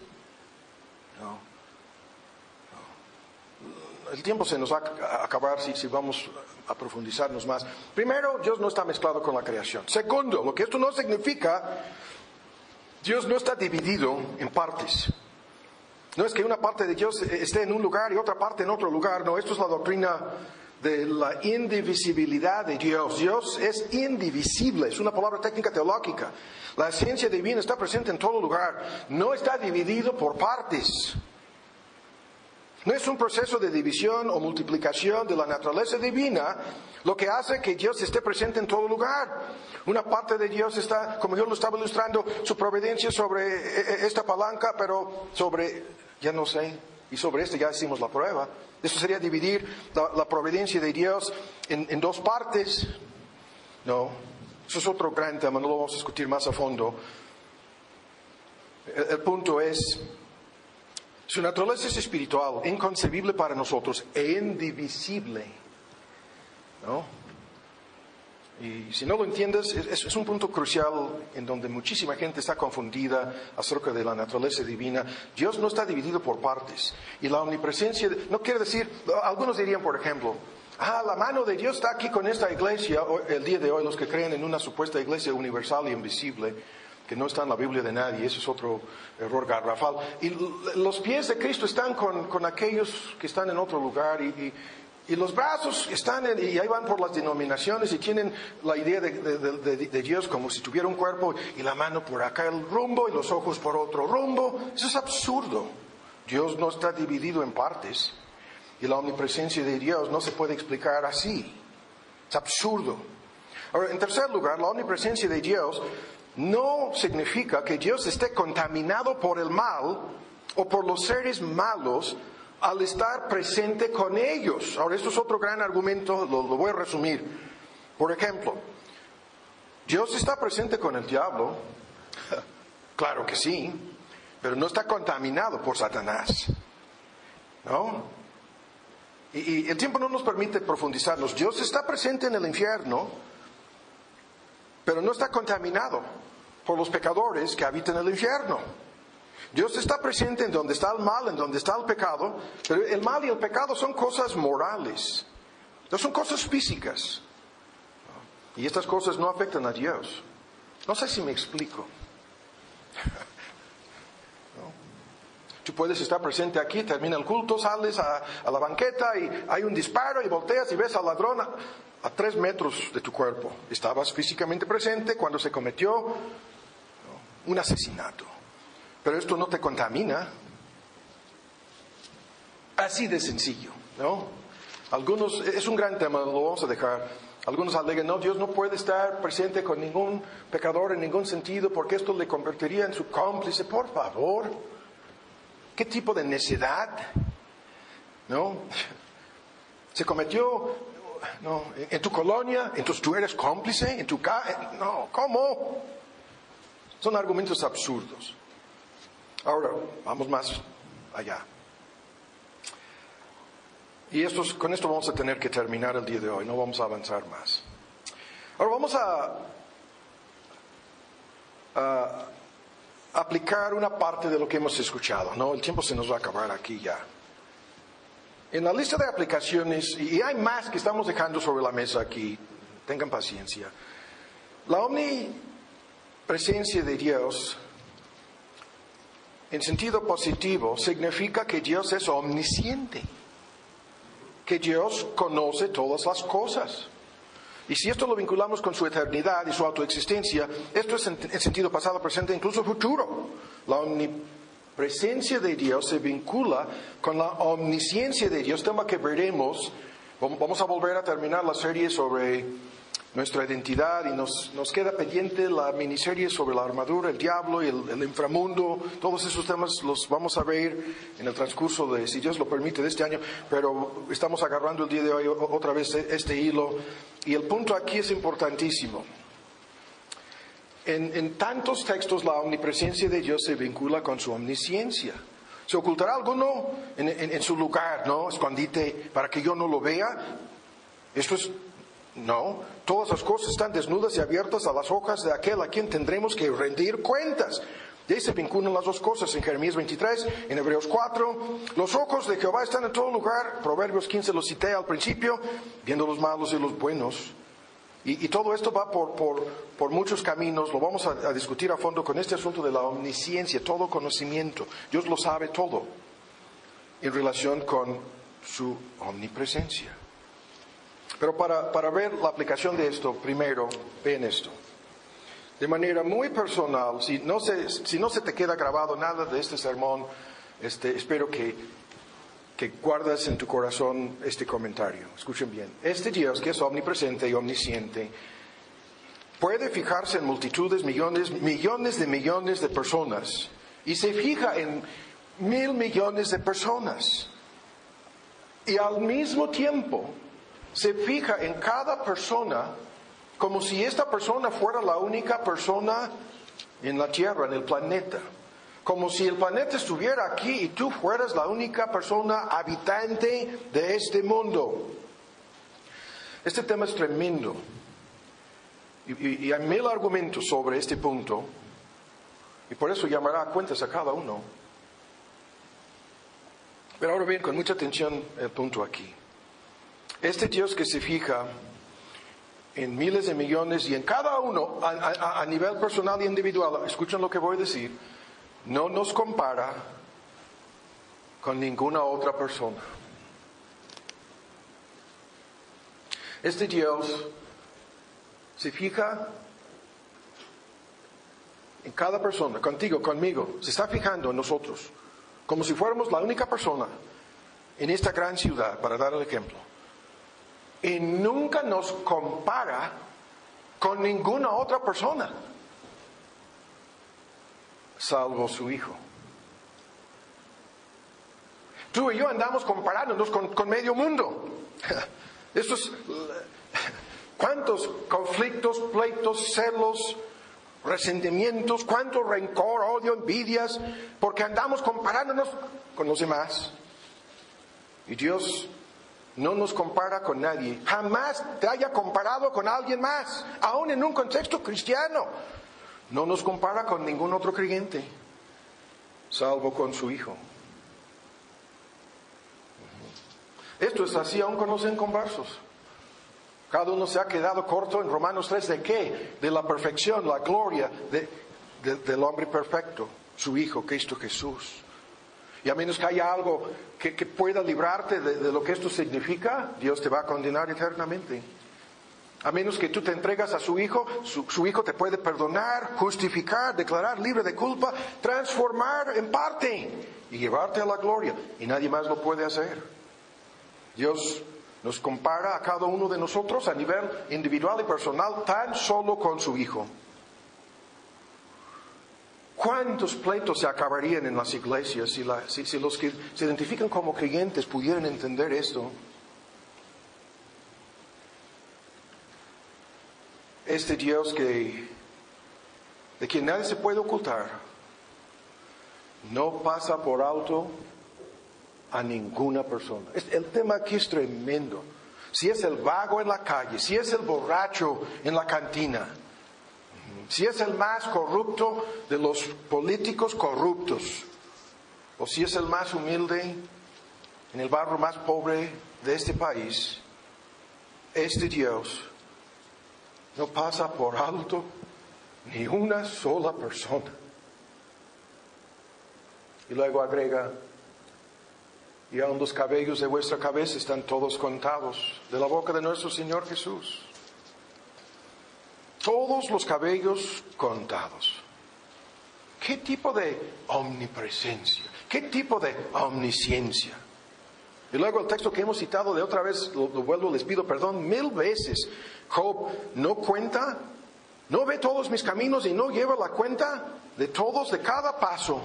No el tiempo se nos va a acabar si, si vamos a profundizarnos más. Primero, Dios no está mezclado con la creación. Segundo, lo que esto no significa, Dios no está dividido en partes. No es que una parte de Dios esté en un lugar y otra parte en otro lugar. No, esto es la doctrina de la indivisibilidad de Dios. Dios es indivisible, es una palabra técnica teológica. La esencia divina está presente en todo lugar. No está dividido por partes. No es un proceso de división o multiplicación de la naturaleza divina lo que hace que Dios esté presente en todo lugar. Una parte de Dios está, como yo lo estaba ilustrando, su providencia sobre eh, eh, esta palanca, pero sobre, ya no sé, y sobre esto ya hicimos la prueba. Eso sería dividir la, providencia de Dios en, dos partes. No, eso es otro gran tema, no lo vamos a discutir más a fondo. el punto es, su naturaleza es espiritual, inconcebible para nosotros e indivisible. ¿no? Y si no lo entiendes, es, un punto crucial en donde muchísima gente está confundida acerca de la naturaleza divina. Dios no está dividido por partes. Y la omnipresencia, no quiere decir, algunos dirían, por ejemplo, ah, la mano de Dios está aquí con esta iglesia, el día de hoy, los que creen en una supuesta iglesia universal y invisible, que no está en la Biblia de nadie, ese es otro error garrafal. Y los pies de Cristo están con, con aquellos que están en otro lugar y, y los brazos están, y ahí van por las denominaciones y tienen la idea de, Dios como si tuviera un cuerpo y la mano por acá el rumbo y los ojos por otro rumbo. Eso es absurdo. Dios no está dividido en partes y la omnipresencia de Dios no se puede explicar así. Es absurdo. Ahora, en tercer lugar, la omnipresencia de Dios no significa que Dios esté contaminado por el mal o por los seres malos al estar presente con ellos. Ahora, esto es otro gran argumento, lo, voy a resumir. Por ejemplo, ¿Dios está presente con el diablo? claro que sí, pero no está contaminado por Satanás. ¿No? Y, y el tiempo no nos permite profundizarnos. Dios está presente en el infierno, pero no está contaminado por los pecadores que habitan el infierno. Dios está presente en donde está el mal, en donde está el pecado, pero el mal y el pecado son cosas morales, no son cosas físicas. Y estas cosas no afectan a Dios. No sé si me explico. Tú puedes estar presente aquí, termina el culto, sales a, la banqueta y hay un disparo y volteas y ves al ladrón a tres metros de tu cuerpo. Estabas físicamente presente cuando se cometió un asesinato. Pero esto no te contamina. Así de sencillo, ¿no? Algunos, es un gran tema, lo vamos a dejar. Algunos alegan, no, Dios no puede estar presente con ningún pecador en ningún sentido porque esto le convertiría en su cómplice. Por favor, ¿qué tipo de necedad? ¿No? Se cometió no, en tu colonia, entonces tú eres cómplice, en tu casa. No, ¿cómo? Son argumentos absurdos. Ahora, vamos más allá. Y con esto vamos a tener que terminar el día de hoy, no vamos a avanzar más. Ahora vamos a, aplicar una parte de lo que hemos escuchado, ¿no? El tiempo se nos va a acabar aquí ya. En la lista de aplicaciones, y hay más que estamos dejando sobre la mesa aquí, tengan paciencia. La omnipresencia de Dios en sentido positivo, significa que Dios es omnisciente, que Dios conoce todas las cosas. Y si esto lo vinculamos con su eternidad y su autoexistencia, esto es en, sentido pasado, presente, incluso futuro. La omnipresencia de Dios se vincula con la omnisciencia de Dios, tema que veremos. Vamos a volver a terminar la serie sobre nuestra identidad y nos, nos, queda pendiente la miniserie sobre la armadura, el diablo y el, inframundo. Todos esos temas los vamos a ver en el transcurso de, si Dios lo permite, de este año, pero estamos agarrando el día de hoy otra vez este hilo. Y el punto aquí es importantísimo. En, en tantos textos la omnipresencia de Dios se vincula con su omnisciencia. ¿Se ocultará alguno en, en su lugar, no? Escondite para que yo no lo vea. Esto es no, todas las cosas están desnudas y abiertas a las hojas de aquel a quien tendremos que rendir cuentas. Y ahí se vinculan las dos cosas en Jeremías 23, en Hebreos 4. Los ojos de Jehová están en todo lugar. Proverbios 15 lo cité al principio, viendo los malos y los buenos. Y, todo esto va por, por, muchos caminos. Lo vamos a discutir a fondo con este asunto de la omnisciencia, todo conocimiento. Dios lo sabe todo en relación con su omnipresencia. Pero para, para ver la aplicación de esto, primero, ven esto. De manera muy personal, si no se, si no se te queda grabado nada de este sermón, este, espero que, que guardas en tu corazón este comentario. Escuchen bien. Este Dios, que es omnipresente y omnisciente, puede fijarse en multitudes, millones, millones de millones de personas y se fija en mil millones de personas. Y al mismo tiempo se fija en cada persona como si esta persona fuera la única persona en la Tierra, en el planeta. Como si el planeta estuviera aquí y tú fueras la única persona habitante de este mundo. Este tema es tremendo. Y, hay mil argumentos sobre este punto. Y por eso llamará a cuentas a cada uno. Pero ahora bien, con mucha atención el punto aquí. Este Dios que se fija en miles de millones y en cada uno a, nivel personal y individual, escuchen lo que voy a decir, no nos compara con ninguna otra persona. Este Dios se fija en cada persona, contigo, conmigo, se está fijando en nosotros, como si fuéramos la única persona en esta gran ciudad, para dar el ejemplo. Y nunca nos compara con ninguna otra persona, salvo su Hijo. Tú y yo andamos comparándonos con, medio mundo. ¿cuántos conflictos, pleitos, celos, resentimientos, cuánto rencor, odio, envidias? Porque andamos comparándonos con los demás. Y Dios no nos compara con nadie. Jamás te haya comparado con alguien más, aún en un contexto cristiano. No nos compara con ningún otro creyente, salvo con su Hijo. Esto es así aún con los inconversos. Cada uno se ha quedado corto en Romanos 3 de qué? De la perfección, la gloria de- del hombre perfecto, su Hijo, Cristo Jesús. Y a menos que haya algo que, que pueda librarte de, de lo que esto significa, Dios te va a condenar eternamente. A menos que tú te entregas a su Hijo, su, su Hijo te puede perdonar, justificar, declarar libre de culpa, transformar en parte y llevarte a la gloria. Y nadie más lo puede hacer. Dios nos compara a cada uno de nosotros a nivel individual y personal tan solo con su Hijo. ¿Cuántos pleitos se acabarían en las iglesias si, la- si- los que se identifican como creyentes pudieran entender esto? Este Dios que, de quien nadie se puede ocultar, no pasa por alto a ninguna persona. El tema aquí es tremendo. Si es el vago en la calle, si es el borracho en la cantina, si es el más corrupto de los políticos corruptos, o si es el más humilde en el barrio más pobre de este país, este Dios no pasa por alto ni una sola persona. Y luego agrega, y aun los cabellos de vuestra cabeza están todos contados de la boca de nuestro Señor Jesús. Todos los cabellos contados. ¿Qué tipo de omnipresencia? ¿Qué tipo de omnisciencia? Y luego el texto que hemos citado de otra vez, lo, lo vuelvo, les pido perdón mil veces. Job no cuenta, no ve todos mis caminos y no lleva la cuenta de todos, de cada paso,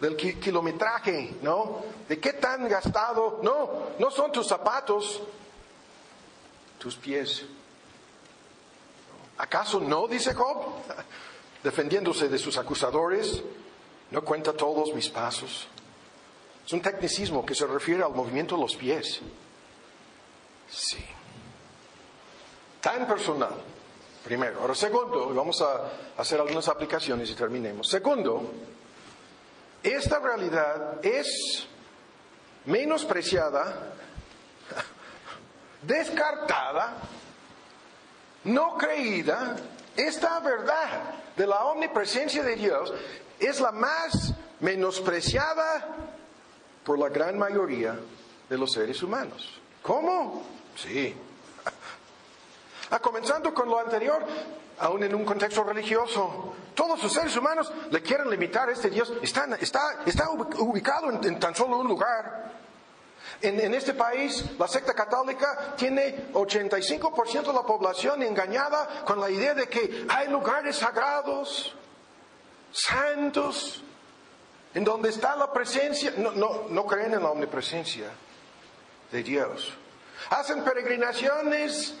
del ki- kilometraje, ¿no? De qué tan gastado. No, no son tus zapatos, tus pies. ¿Acaso no, dice Job, defendiéndose de sus acusadores? No cuenta todos mis pasos. Es un tecnicismo que se refiere al movimiento de los pies. Sí. Tan personal, primero. Ahora, segundo, vamos a hacer algunas aplicaciones y terminemos. Segundo, esta realidad es menospreciada, descartada, no creída. Esta verdad de la omnipresencia de Dios es la más menospreciada por la gran mayoría de los seres humanos. ¿Cómo? Sí. Ah, comenzando con lo anterior, aún en un contexto religioso, todos los seres humanos le quieren limitar a este Dios. Está, ubicado en tan solo un lugar. En, en este país, la secta católica tiene 85% de la población engañada con la idea de que hay lugares sagrados, santos, en donde está la presencia, no, no, creen en la omnipresencia de Dios. Hacen peregrinaciones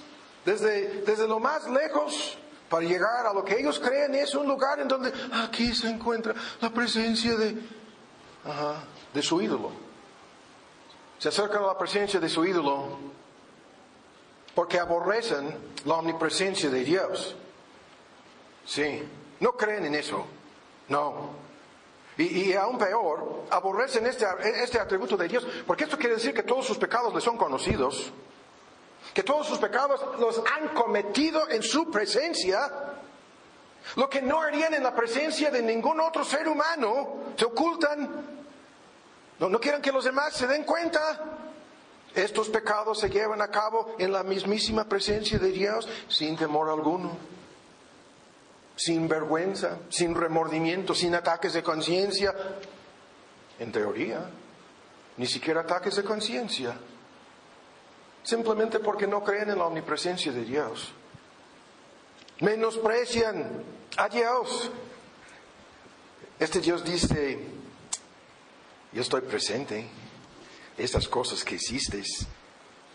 desde, desde lo más lejos para llegar a lo que ellos creen es un lugar en donde aquí se encuentra la presencia de, de su ídolo. Se acercan a la presencia de su ídolo porque aborrecen la omnipresencia de Dios. Sí, no creen en eso. No. Y, y, aún peor, aborrecen este, este atributo de Dios, porque esto quiere decir que todos sus pecados le son conocidos, que todos sus pecados los han cometido en su presencia, lo que no harían en la presencia de ningún otro ser humano, se ocultan, no, no quieren que los demás se den cuenta. Estos pecados se llevan a cabo en la mismísima presencia de Dios sin temor alguno sin vergüenza, sin remordimiento, sin ataques de conciencia. En teoría, ni siquiera ataques de conciencia. Simplemente porque no creen en la omnipresencia de Dios. Menosprecian a Dios. Este Dios dice, yo estoy presente. Estas cosas que hiciste,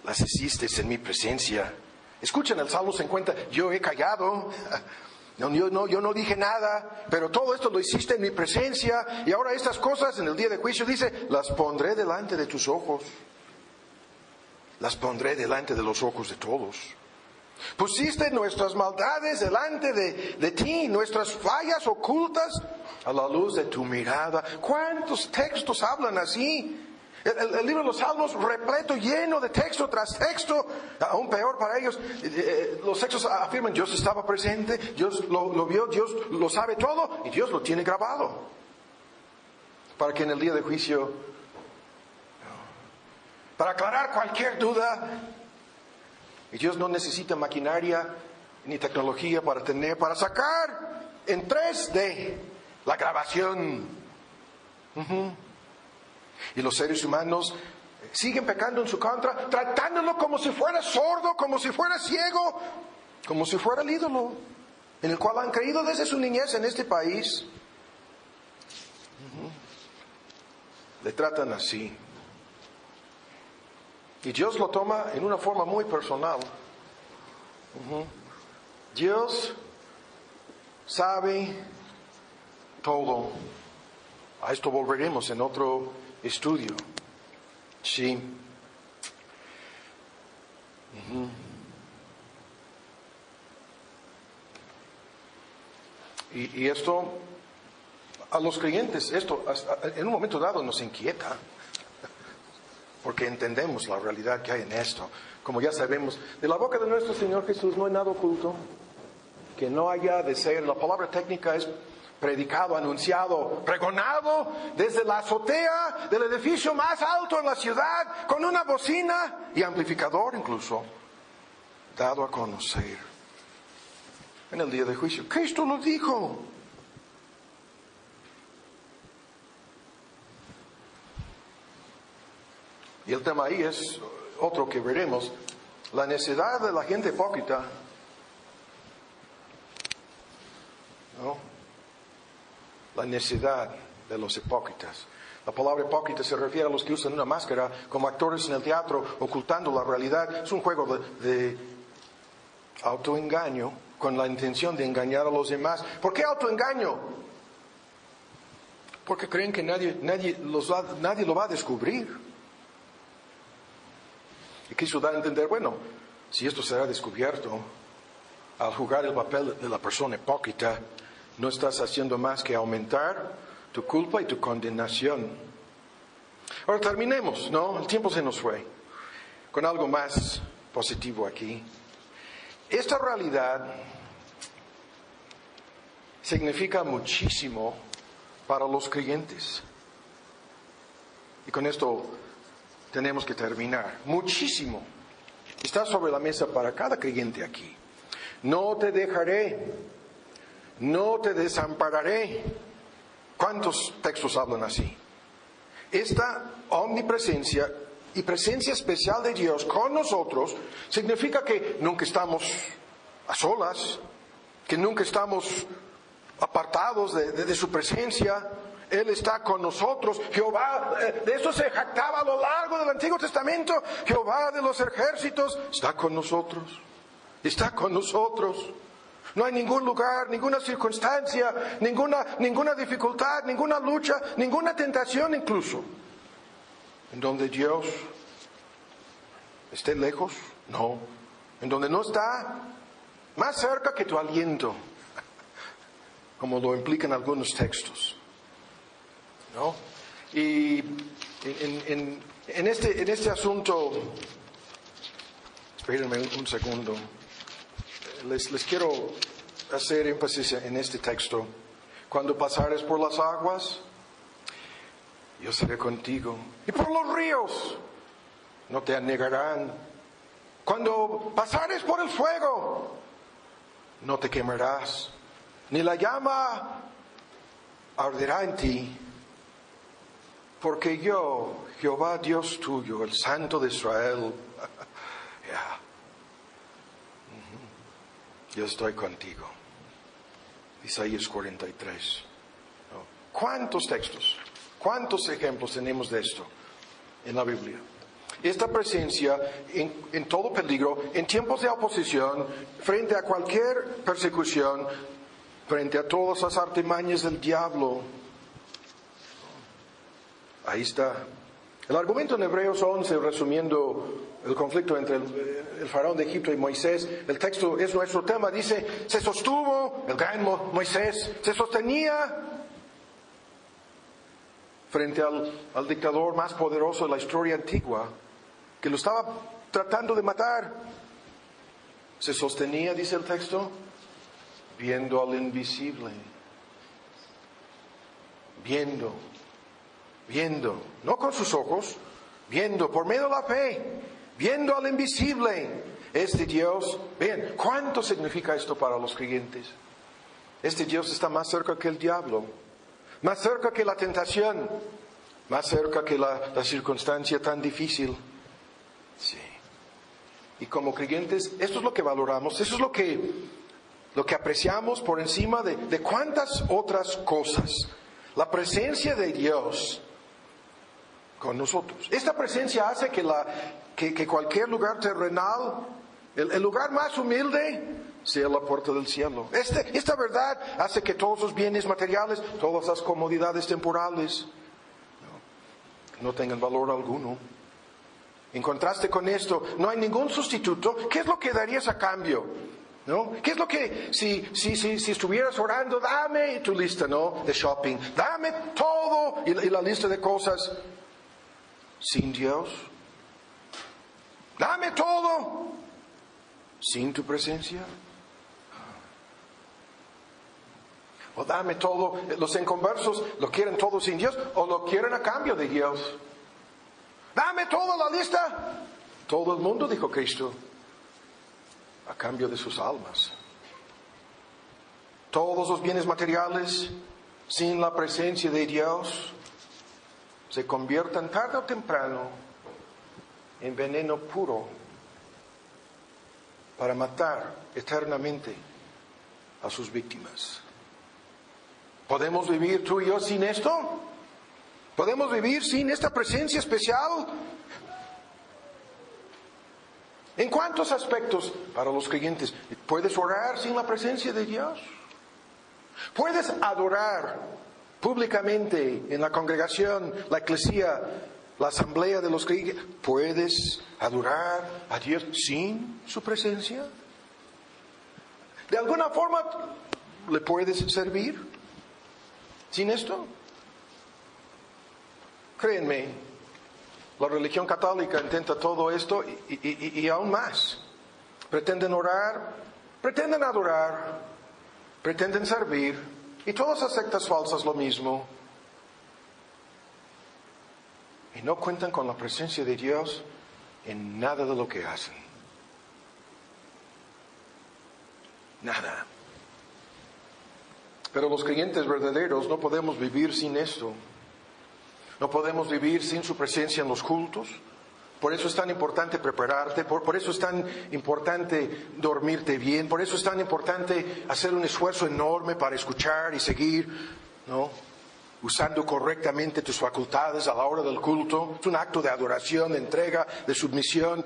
las hiciste en mi presencia. Escuchen el Salmo 50, yo he callado. Yo, no, yo no dije nada, pero todo esto lo hiciste en mi presencia y ahora estas cosas en el día de juicio dice, las pondré delante de tus ojos. Las pondré delante de los ojos de todos. Pusiste nuestras maldades delante de, de ti, nuestras fallas ocultas a la luz de tu mirada. ¿Cuántos textos hablan así? El, libro de los Salmos repleto, lleno de texto tras texto, aún peor para ellos. Eh, eh, los textos afirman, Dios estaba presente, Dios lo, vio, Dios lo sabe todo y Dios lo tiene grabado. Para que en el día de juicio, para aclarar cualquier duda, y Dios no necesita maquinaria ni tecnología para tener, para sacar en 3D la grabación. Y los seres humanos siguen pecando en su contra, tratándolo como si fuera sordo, como si fuera ciego, como si fuera el ídolo en el cual han creído desde su niñez en este país. Le tratan así. Y Dios lo toma en una forma muy personal. Dios sabe todo. A esto volveremos en otro estudio. Sí. y, esto, a los creyentes, esto en un momento dado nos inquieta, porque entendemos la realidad que hay en esto. Como ya sabemos, de la boca de nuestro Señor Jesús no hay nada oculto, que no haya de ser, la palabra técnica es predicado, anunciado, pregonado desde la azotea del edificio más alto en la ciudad, con una bocina y amplificador incluso, dado a conocer. En el día de juicio, Cristo lo dijo. Y el tema ahí es otro que veremos, la necesidad de la gente hipócrita. ¿No? la necedad de los hipócritas. La palabra hipócrita se refiere a los que usan una máscara como actores en el teatro, ocultando la realidad. Es un juego de, autoengaño con la intención de engañar a los demás. ¿Por qué autoengaño? Porque creen que nadie, nadie, los nadie lo va a descubrir. Y quiso dar a entender, bueno, si esto será descubierto, al jugar el papel de la persona hipócrita, no estás haciendo más que aumentar tu culpa y tu condenación. Ahora terminemos, ¿no? El tiempo se nos fue. Con algo más positivo aquí. Esta realidad significa muchísimo para los creyentes. Y con esto tenemos que terminar. Muchísimo. Está sobre la mesa para cada creyente aquí. No te dejaré no te desampararé. ¿Cuántos textos hablan así? Esta omnipresencia y presencia especial de Dios con nosotros significa que nunca estamos a solas, que nunca estamos apartados de, su presencia. Él está con nosotros. Jehová, eh, de eso se jactaba a lo largo del Antiguo Testamento. Jehová de los ejércitos está con nosotros. Está con nosotros. No hay ningún lugar, ninguna circunstancia, ninguna, ninguna dificultad, ninguna lucha, ninguna tentación incluso, en donde Dios esté lejos. No, en donde no está más cerca que tu aliento, como lo implican algunos textos. Y en, este, en este asunto, espérenme un segundo, les quiero hacer énfasis en este texto. Cuando pasares por las aguas, yo seré contigo. Y por los ríos, no te anegarán. Cuando pasares por el fuego, no te quemarás, ni la llama arderá en ti. Porque yo, Jehová Dios tuyo, el Santo de Israel, yo estoy contigo. Isaías 43. ¿Cuántos textos? ¿Cuántos ejemplos tenemos de esto en la Biblia? Esta presencia en, en, todo peligro, en tiempos de oposición, frente a cualquier persecución, frente a todas las artimañas del diablo. Ahí está. El argumento en Hebreos 11, resumiendo el conflicto entre el, faraón de Egipto y Moisés, el texto es nuestro tema, dice, se sostuvo el gran Moisés, se sostenía frente al, dictador más poderoso de la historia antigua, que lo estaba tratando de matar. Se sostenía, dice el texto, viendo al invisible. Viendo, viendo, no con sus ojos, viendo por medio de la fe, viendo al invisible. Este Dios, bien, ¿cuánto significa esto para los creyentes? Este Dios está más cerca que el diablo más cerca que la tentación, más cerca que la, circunstancia tan difícil. Sí. Y como creyentes, esto es lo que valoramos, eso es lo que, lo que apreciamos por encima de, de cuántas otras cosas. La presencia de Dios con nosotros. Esta presencia hace que, la, que, cualquier lugar terrenal, el lugar más humilde, sea la puerta del cielo. Este, esta verdad hace que todos los bienes materiales, todas las comodidades temporales, no, tengan valor alguno. En contraste con esto, no hay ningún sustituto. ¿Qué es lo que darías a cambio? ¿No? ¿Qué es lo que, si, si, si, si estuvieras orando, dame tu lista, ¿no? De shopping, dame todo y, y la lista de cosas sin Dios. Dame todo sin tu presencia. o dame todo. Los inconversos lo quieren todo sin Dios o lo quieren a cambio de Dios. Dame toda la lista. Todo el mundo, dijo Cristo, a cambio de sus almas. Todos los bienes materiales sin la presencia de Dios se convierten tarde o temprano en veneno puro para matar eternamente a sus víctimas. ¿Podemos vivir tú y yo sin esto? ¿Podemos vivir sin esta presencia especial? ¿En cuántos aspectos para los creyentes? ¿Puedes orar sin la presencia de Dios? ¿Puedes adorar públicamente en la congregación, la iglesia, la asamblea de los creyentes? ¿Puedes adorar a Dios sin su presencia? ¿De alguna forma le puedes servir? sin esto? Créenme, la religión católica intenta todo esto y, aún más. Pretenden orar, pretenden adorar, pretenden servir y todas las sectas falsas lo mismo. Y no cuentan con la presencia de Dios en nada de lo que hacen. Nada. Pero los creyentes verdaderos no podemos vivir sin esto. No podemos vivir sin su presencia en los cultos. Por eso es tan importante prepararte, por, eso es tan importante dormirte bien, por eso es tan importante hacer un esfuerzo enorme para escuchar y seguir, ¿no? Usando correctamente tus facultades a la hora del culto. Es un acto de adoración, de entrega, de submisión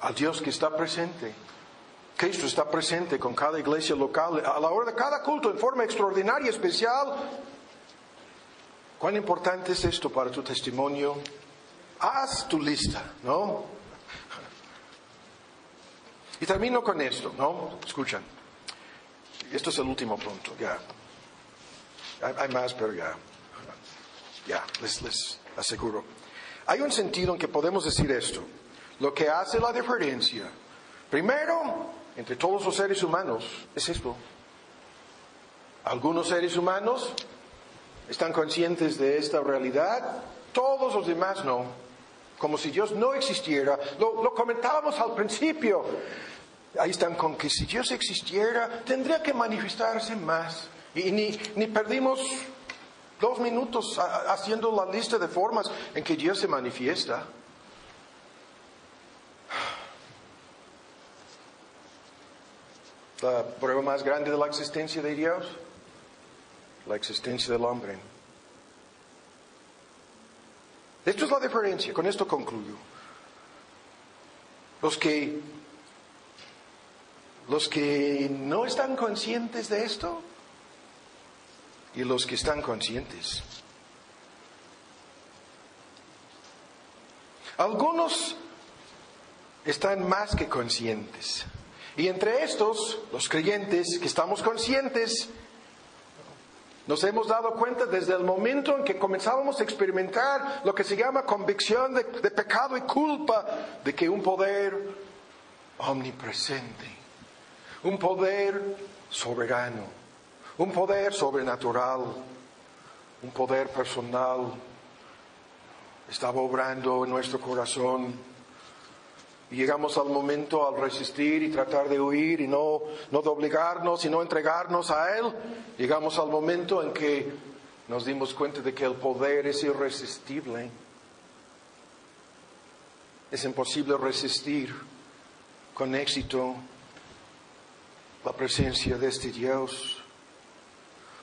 al Dios que está presente. Cristo está presente con cada iglesia local a la hora de cada culto en forma extraordinaria, especial. ¿Cuán importante es esto para tu testimonio? Haz tu lista, ¿no? Y termino con esto, ¿no? Escuchan. Esto es el último punto, ya. Hay, hay más, pero ya. Ya, les, les aseguro. Hay un sentido en que podemos decir esto. Lo que hace la diferencia, primero, entre todos los seres humanos, es esto. Algunos seres humanos están conscientes de esta realidad, todos los demás no. Como si Dios no existiera. Lo, comentábamos al principio. Ahí están con que si Dios existiera, tendría que manifestarse más. Y ni, ni perdimos dos minutos haciendo la lista de formas en que Dios se manifiesta. La prueba más grande de la existencia de Dios, la existencia del hombre. Esto es la diferencia, con esto concluyo. Los que, los que no están conscientes de esto y los que están conscientes. Algunos están más que conscientes. Y entre estos, los creyentes que estamos conscientes, nos hemos dado cuenta desde el momento en que comenzábamos a experimentar lo que se llama convicción de, pecado y culpa, de que un poder omnipresente, un poder soberano, un poder sobrenatural, un poder personal, estaba obrando en nuestro corazón. Llegamos al momento al resistir y tratar de huir y no, no doblegarnos y no entregarnos a Él. Llegamos al momento en que nos dimos cuenta de que el poder es irresistible. Es imposible resistir con éxito la presencia de este Dios.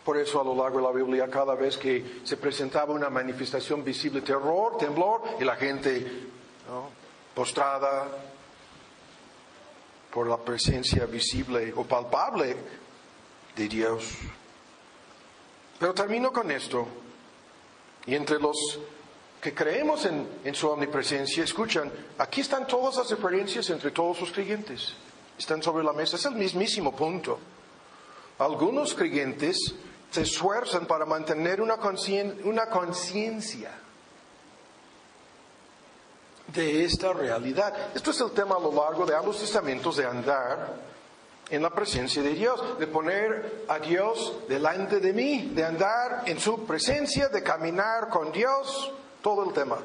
Por eso a lo largo de la Biblia cada vez que se presentaba una manifestación visible, terror, temblor, y la gente ¿no? Postrada por la presencia visible o palpable de Dios. Pero termino con esto. Y entre los que creemos en, en su omnipresencia, escuchan, aquí están todas las diferencias entre todos los creyentes. Están sobre la mesa. Es el mismísimo punto. Algunos creyentes se esfuerzan para mantener una concien- una conciencia de esta realidad. Esto es el tema a lo largo de ambos testamentos de andar en la presencia de Dios, de poner a Dios delante de mí, de andar en su presencia, de caminar con Dios, todo el tema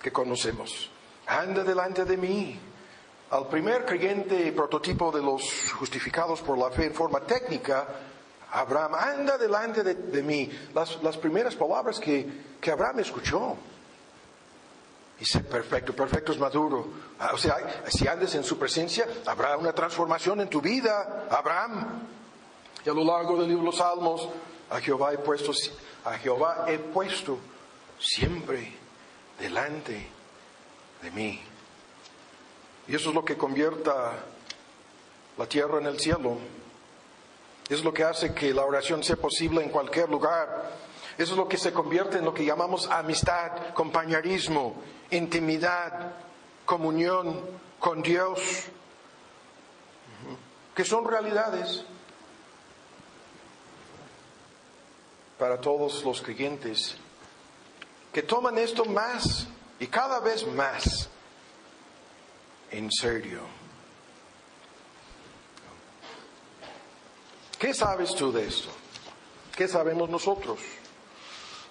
que conocemos. Anda delante de mí. Al primer creyente prototipo de los justificados por la fe en forma técnica, Abraham, anda delante de, mí. Las, las primeras palabras que, que Abraham escuchó. Ser perfecto, perfecto es maduro. Ah, O sea, si andes en su presencia, habrá una transformación en tu vida, Abraham. Y a lo largo del libro de los Salmos, a Jehová he puesto, a Jehová he puesto siempre delante de mí. Y eso es lo que convierta la tierra en el cielo. Es lo que hace que la oración sea posible en cualquier lugar. Eso es lo que se convierte en lo que llamamos amistad, compañerismo, intimidad, comunión con Dios, que son realidades para todos los creyentes que toman esto más y cada vez más en serio. ¿Qué sabes tú de esto? ¿Qué sabemos nosotros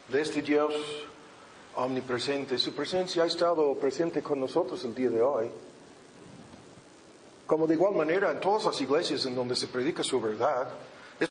de este Dios omnipresente? Su presencia ha estado presente con nosotros el día de hoy. Como de igual manera en todas las iglesias en donde se predica su verdad,